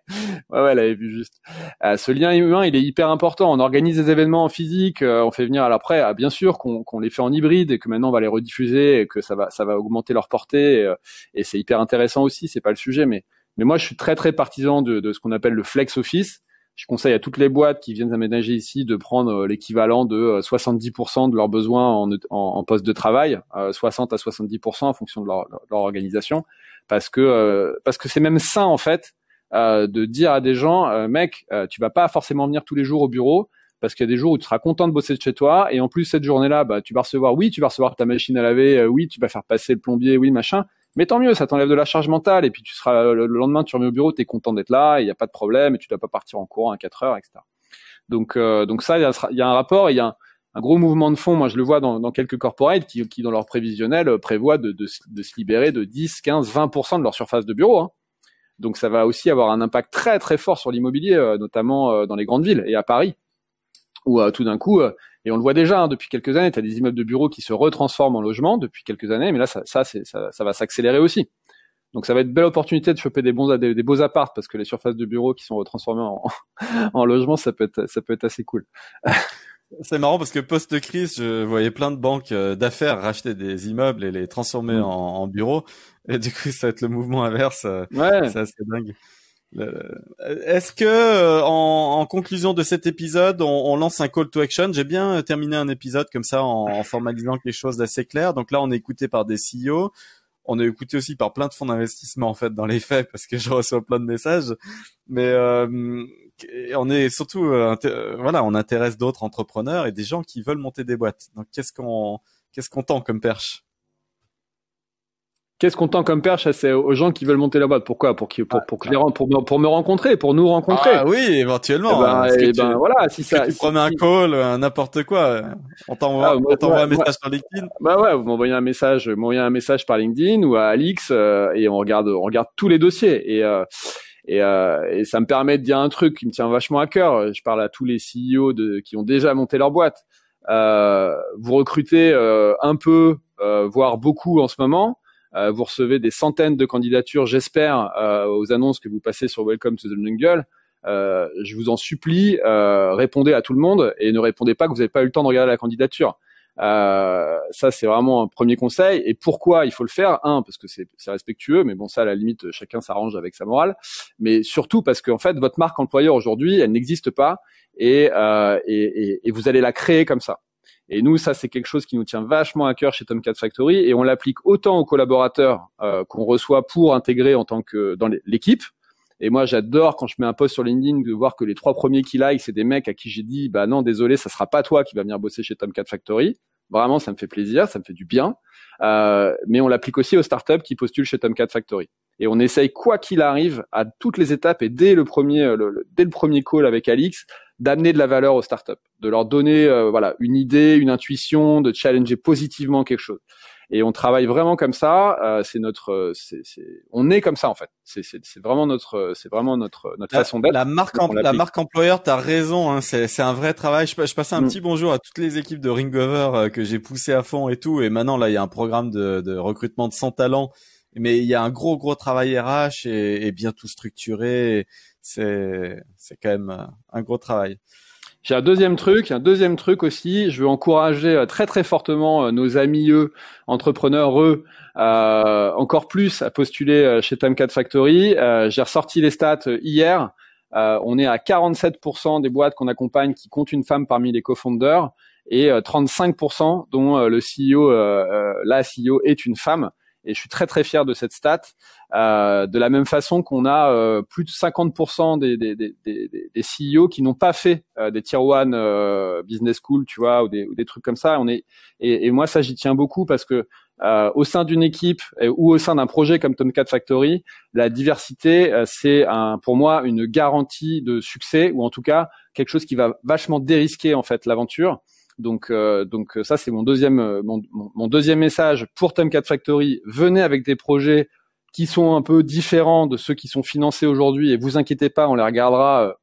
ouais, ouais, elle avait vu juste. Euh, ce lien humain, il est hyper important. On organise des événements en physique, euh, on fait venir. Alors après, ah, bien sûr qu'on les fait en hybride et que maintenant on va les rediffuser et que ça va, ça va augmenter leur portée. Et, euh, et c'est hyper intéressant aussi. C'est pas le sujet, mais mais moi, je suis très très partisan de, de ce qu'on appelle le flex office. Je conseille à toutes les boîtes qui viennent aménager ici de prendre l'équivalent de 70% de leurs besoins en, en, en, poste de travail, 60 à 70% en fonction de leur, leur organisation parce que euh, parce que c'est même sain en fait euh, de dire à des gens, euh, mec, tu vas pas forcément venir tous les jours au bureau parce qu'il y a des jours où tu seras content de bosser de chez toi et en plus cette journée-là, bah tu vas recevoir, oui, tu vas recevoir ta machine à laver, oui, tu vas faire passer le plombier, oui, machin. Mais tant mieux, ça t'enlève de la charge mentale et puis tu seras le lendemain, tu reviens au bureau, tu es content d'être là, il n'y a pas de problème et tu dois pas partir en courant à 4 heures, etc. Donc donc ça, il y a, un rapport, il y a un, gros mouvement de fond. Moi, je le vois dans, quelques corporates qui, qui, dans leur prévisionnel, euh, prévoient de, de, de, se libérer de 10, 15, 20% de leur surface de bureau. Hein. Donc, ça va aussi avoir un impact très, très fort sur l'immobilier, euh, notamment euh, dans les grandes villes et à Paris, où tout d'un coup, et on le voit déjà hein, depuis quelques années, tu as des immeubles de bureaux qui se retransforment en logements depuis quelques années, mais là, ça, ça, ça, ça va s'accélérer aussi. Donc ça va être une belle opportunité de choper des bons des, des beaux apparts parce que les surfaces de bureaux qui sont retransformées en, en logement, ça peut être ça peut être assez cool. C'est marrant parce que post-crise, je voyais plein de banques euh, d'affaires racheter des immeubles et les transformer mm. en, en bureaux. Et du coup, ça va être le mouvement inverse. Euh, ouais. C'est assez dingue. Est-ce que, euh, en, en, conclusion de cet épisode, on, on, lance un call to action? J'ai bien terminé un épisode comme ça en, en formalisant quelque chose d'assez clair. Donc là, on est écouté par des CEO. On est écouté aussi par plein de fonds d'investissement en fait dans les faits parce que je reçois plein de messages. Mais euh, on est surtout, euh, euh, voilà, on intéresse d'autres entrepreneurs et des gens qui veulent monter des boîtes. Donc, qu'est-ce qu'on, qu'est-ce qu'on tend comme perche? Qu'est-ce qu'on tend comme perche C'est aux gens qui veulent monter la boîte. Pourquoi? Pour qui pour, pour, pour, pour, me rencontrer, pour nous rencontrer. Ah oui, éventuellement. Eh ben, eh ben voilà, si ça. Tu si, un call, n'importe quoi. On t'envoie, ah, on t'envoie un message par LinkedIn. Bah ouais, vous m'envoyez un message, m'envoyez un message par LinkedIn ou à Alix et on regarde, on regarde tous les dossiers et. Et, euh, et, ça me permet de dire un truc qui me tient vachement à cœur. Je parle à tous les CEO de, qui ont déjà monté leur boîte. Euh, vous recrutez euh, un peu, euh, voire beaucoup en ce moment. Euh, vous recevez des centaines de candidatures, j'espère, aux annonces que vous passez sur Welcome to the Jungle. je vous en supplie, répondez à tout le monde et ne répondez pas que vous n'avez pas eu le temps de regarder la candidature. Euh, ça, c'est vraiment un premier conseil. Et pourquoi il faut le faire? Un, parce que c'est respectueux, mais bon, ça, à la limite, chacun s'arrange avec sa morale. Mais surtout parce qu'en fait, votre marque employeur aujourd'hui, elle n'existe pas et, euh, et, et, et, vous allez la créer comme ça. Et nous, ça, c'est quelque chose qui nous tient vachement à cœur chez Tomcat Factory et on l'applique autant aux collaborateurs euh, qu'on reçoit pour intégrer en tant que dans l'équipe, et moi, j'adore quand je mets un post sur LinkedIn de voir que les trois premiers qui like, c'est des mecs à qui j'ai dit, bah non, désolé, ça sera pas toi qui va venir bosser chez Tomcat Factory. Vraiment, ça me fait plaisir, ça me fait du bien. Euh, mais on l'applique aussi aux startups qui postulent chez Tomcat Factory. Et on essaye, quoi qu'il arrive, à toutes les étapes et dès le premier, dès le premier call avec Alix, d'amener de la valeur aux startups, de leur donner euh, voilà une idée, une intuition, de challenger positivement quelque chose. Et on travaille vraiment comme ça. Euh, c'est notre, c'est, on est comme ça en fait. C'est, vraiment notre, c'est vraiment notre notre façon d'être. La marque, la marque employeur, t'as raison. Hein, c'est, c'est un vrai travail. Je, je passais un mm. petit bonjour à toutes les équipes de Ringover euh, que j'ai poussé à fond et tout. Et maintenant là, il y a un programme de, de recrutement de 100 talents. Mais il y a un gros gros travail RH et, et bien tout structuré. C'est quand même un gros travail. J'ai un deuxième truc, un deuxième truc aussi. Je veux encourager euh, très très fortement euh, nos amis eux, entrepreneurs eux, euh, encore plus à postuler chez Time4 Factory. J'ai ressorti les stats hier. on est à 47% des boîtes qu'on accompagne qui comptent une femme parmi les co-founders et 35% dont le CEO, la CEO est une femme et je suis très très fier de cette stat. Euh, de la même façon qu'on a euh, plus de 50% des, des, des, des, CEO qui n'ont pas fait euh, des tier one euh, business school, tu vois, ou des, ou des trucs comme ça. On est et, et moi ça j'y tiens beaucoup parce que au sein d'une équipe ou au sein d'un projet comme Tomcat Factory, la diversité c'est un, pour moi une garantie de succès ou en tout cas quelque chose qui va vachement dérisquer en fait l'aventure. Donc, euh, donc ça c'est mon deuxième, euh, mon, mon, deuxième message pour Tomcat Factory. Venez avec des projets qui sont un peu différents de ceux qui sont financés aujourd'hui et vous inquiétez pas, on les regardera euh,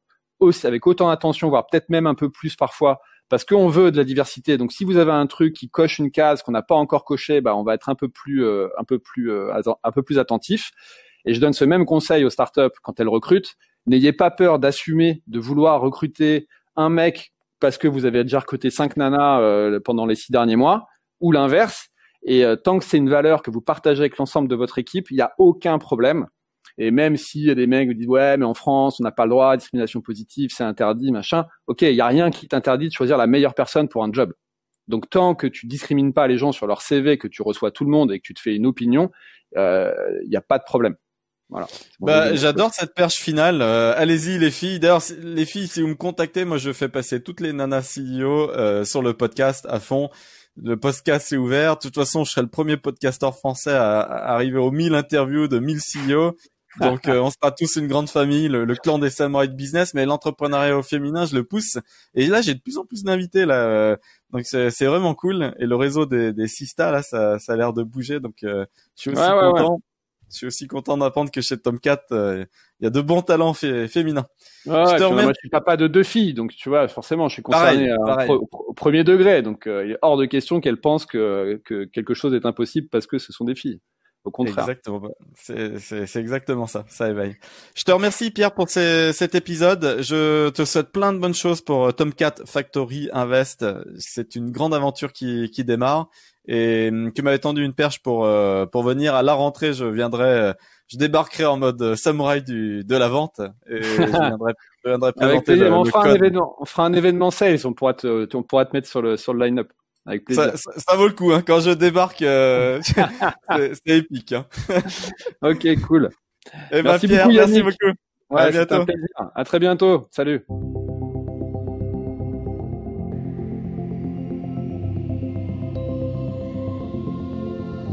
aussi avec autant d'attention, voire peut-être même un peu plus parfois, parce qu'on veut de la diversité. Donc si vous avez un truc qui coche une case qu'on n'a pas encore coché, bah on va être un peu plus, un peu plus, un peu plus attentif. Et je donne ce même conseil aux startups quand elles recrutent. N'ayez pas peur d'assumer, de vouloir recruter un mec parce que vous avez déjà recruté cinq nanas euh, pendant les six derniers mois, ou l'inverse. Et euh, tant que c'est une valeur que vous partagez avec l'ensemble de votre équipe, il n'y a aucun problème. Et même s'il y a des mecs qui disent ouais mais en France on n'a pas le droit, discrimination positive, c'est interdit, machin. Ok, il n'y a rien qui t'interdit de choisir la meilleure personne pour un job. Donc tant que tu discrimines pas les gens sur leur CV, que tu reçois tout le monde et que tu te fais une opinion, euh, il n'y a pas de problème. Voilà. Bah, j'adore cette perche finale. Euh, allez-y les filles. D'ailleurs, les filles, si vous me contactez, moi je fais passer toutes les nanas CEO euh, sur le podcast à fond. Le podcast est ouvert. De toute façon, je serai le premier podcasteur français à, arriver aux 1000 interviews de 1000 CEO. Donc, euh, on sera tous une grande famille, le, clan des samouraïs de business, mais l'entrepreneuriat au féminin, je le pousse. Et là, j'ai de plus en plus d'invités là. donc, c'est vraiment cool. Et le réseau des, des Sista, là, ça, ça a l'air de bouger. Donc, je suis aussi content. Je suis aussi content d'apprendre que chez Tomcat, euh, il y a de bons talents féminins. je te Moi, je suis papa de deux filles, donc tu vois, forcément, je suis concerné au premier degré. Donc, euh, il est hors de question qu'elles pensent que, que quelque chose est impossible parce que ce sont des filles. Au contraire. Exactement. C'est exactement ça. Ça éveille. Je te remercie Pierre pour cet épisode. Je te souhaite plein de bonnes choses pour euh, Tomcat Factory Invest. C'est une grande aventure qui, qui démarre et hum, tu m'avais tendu une perche pour euh, pour venir à la rentrée. Je viendrai, euh, je débarquerai en mode samouraï du de la vente et je viendrai, je viendrai présenter le, on fera un événement, on fera un événement sales. On pourra te, on pourra te mettre sur le sur le line-up. Avec plaisir. Ça, ça, vaut le coup. Hein. Quand je débarque, c'est épique. Hein. ok, cool. Et eh ben, merci beaucoup, Yannick. Merci beaucoup. Ouais, à bientôt. À très bientôt. Salut.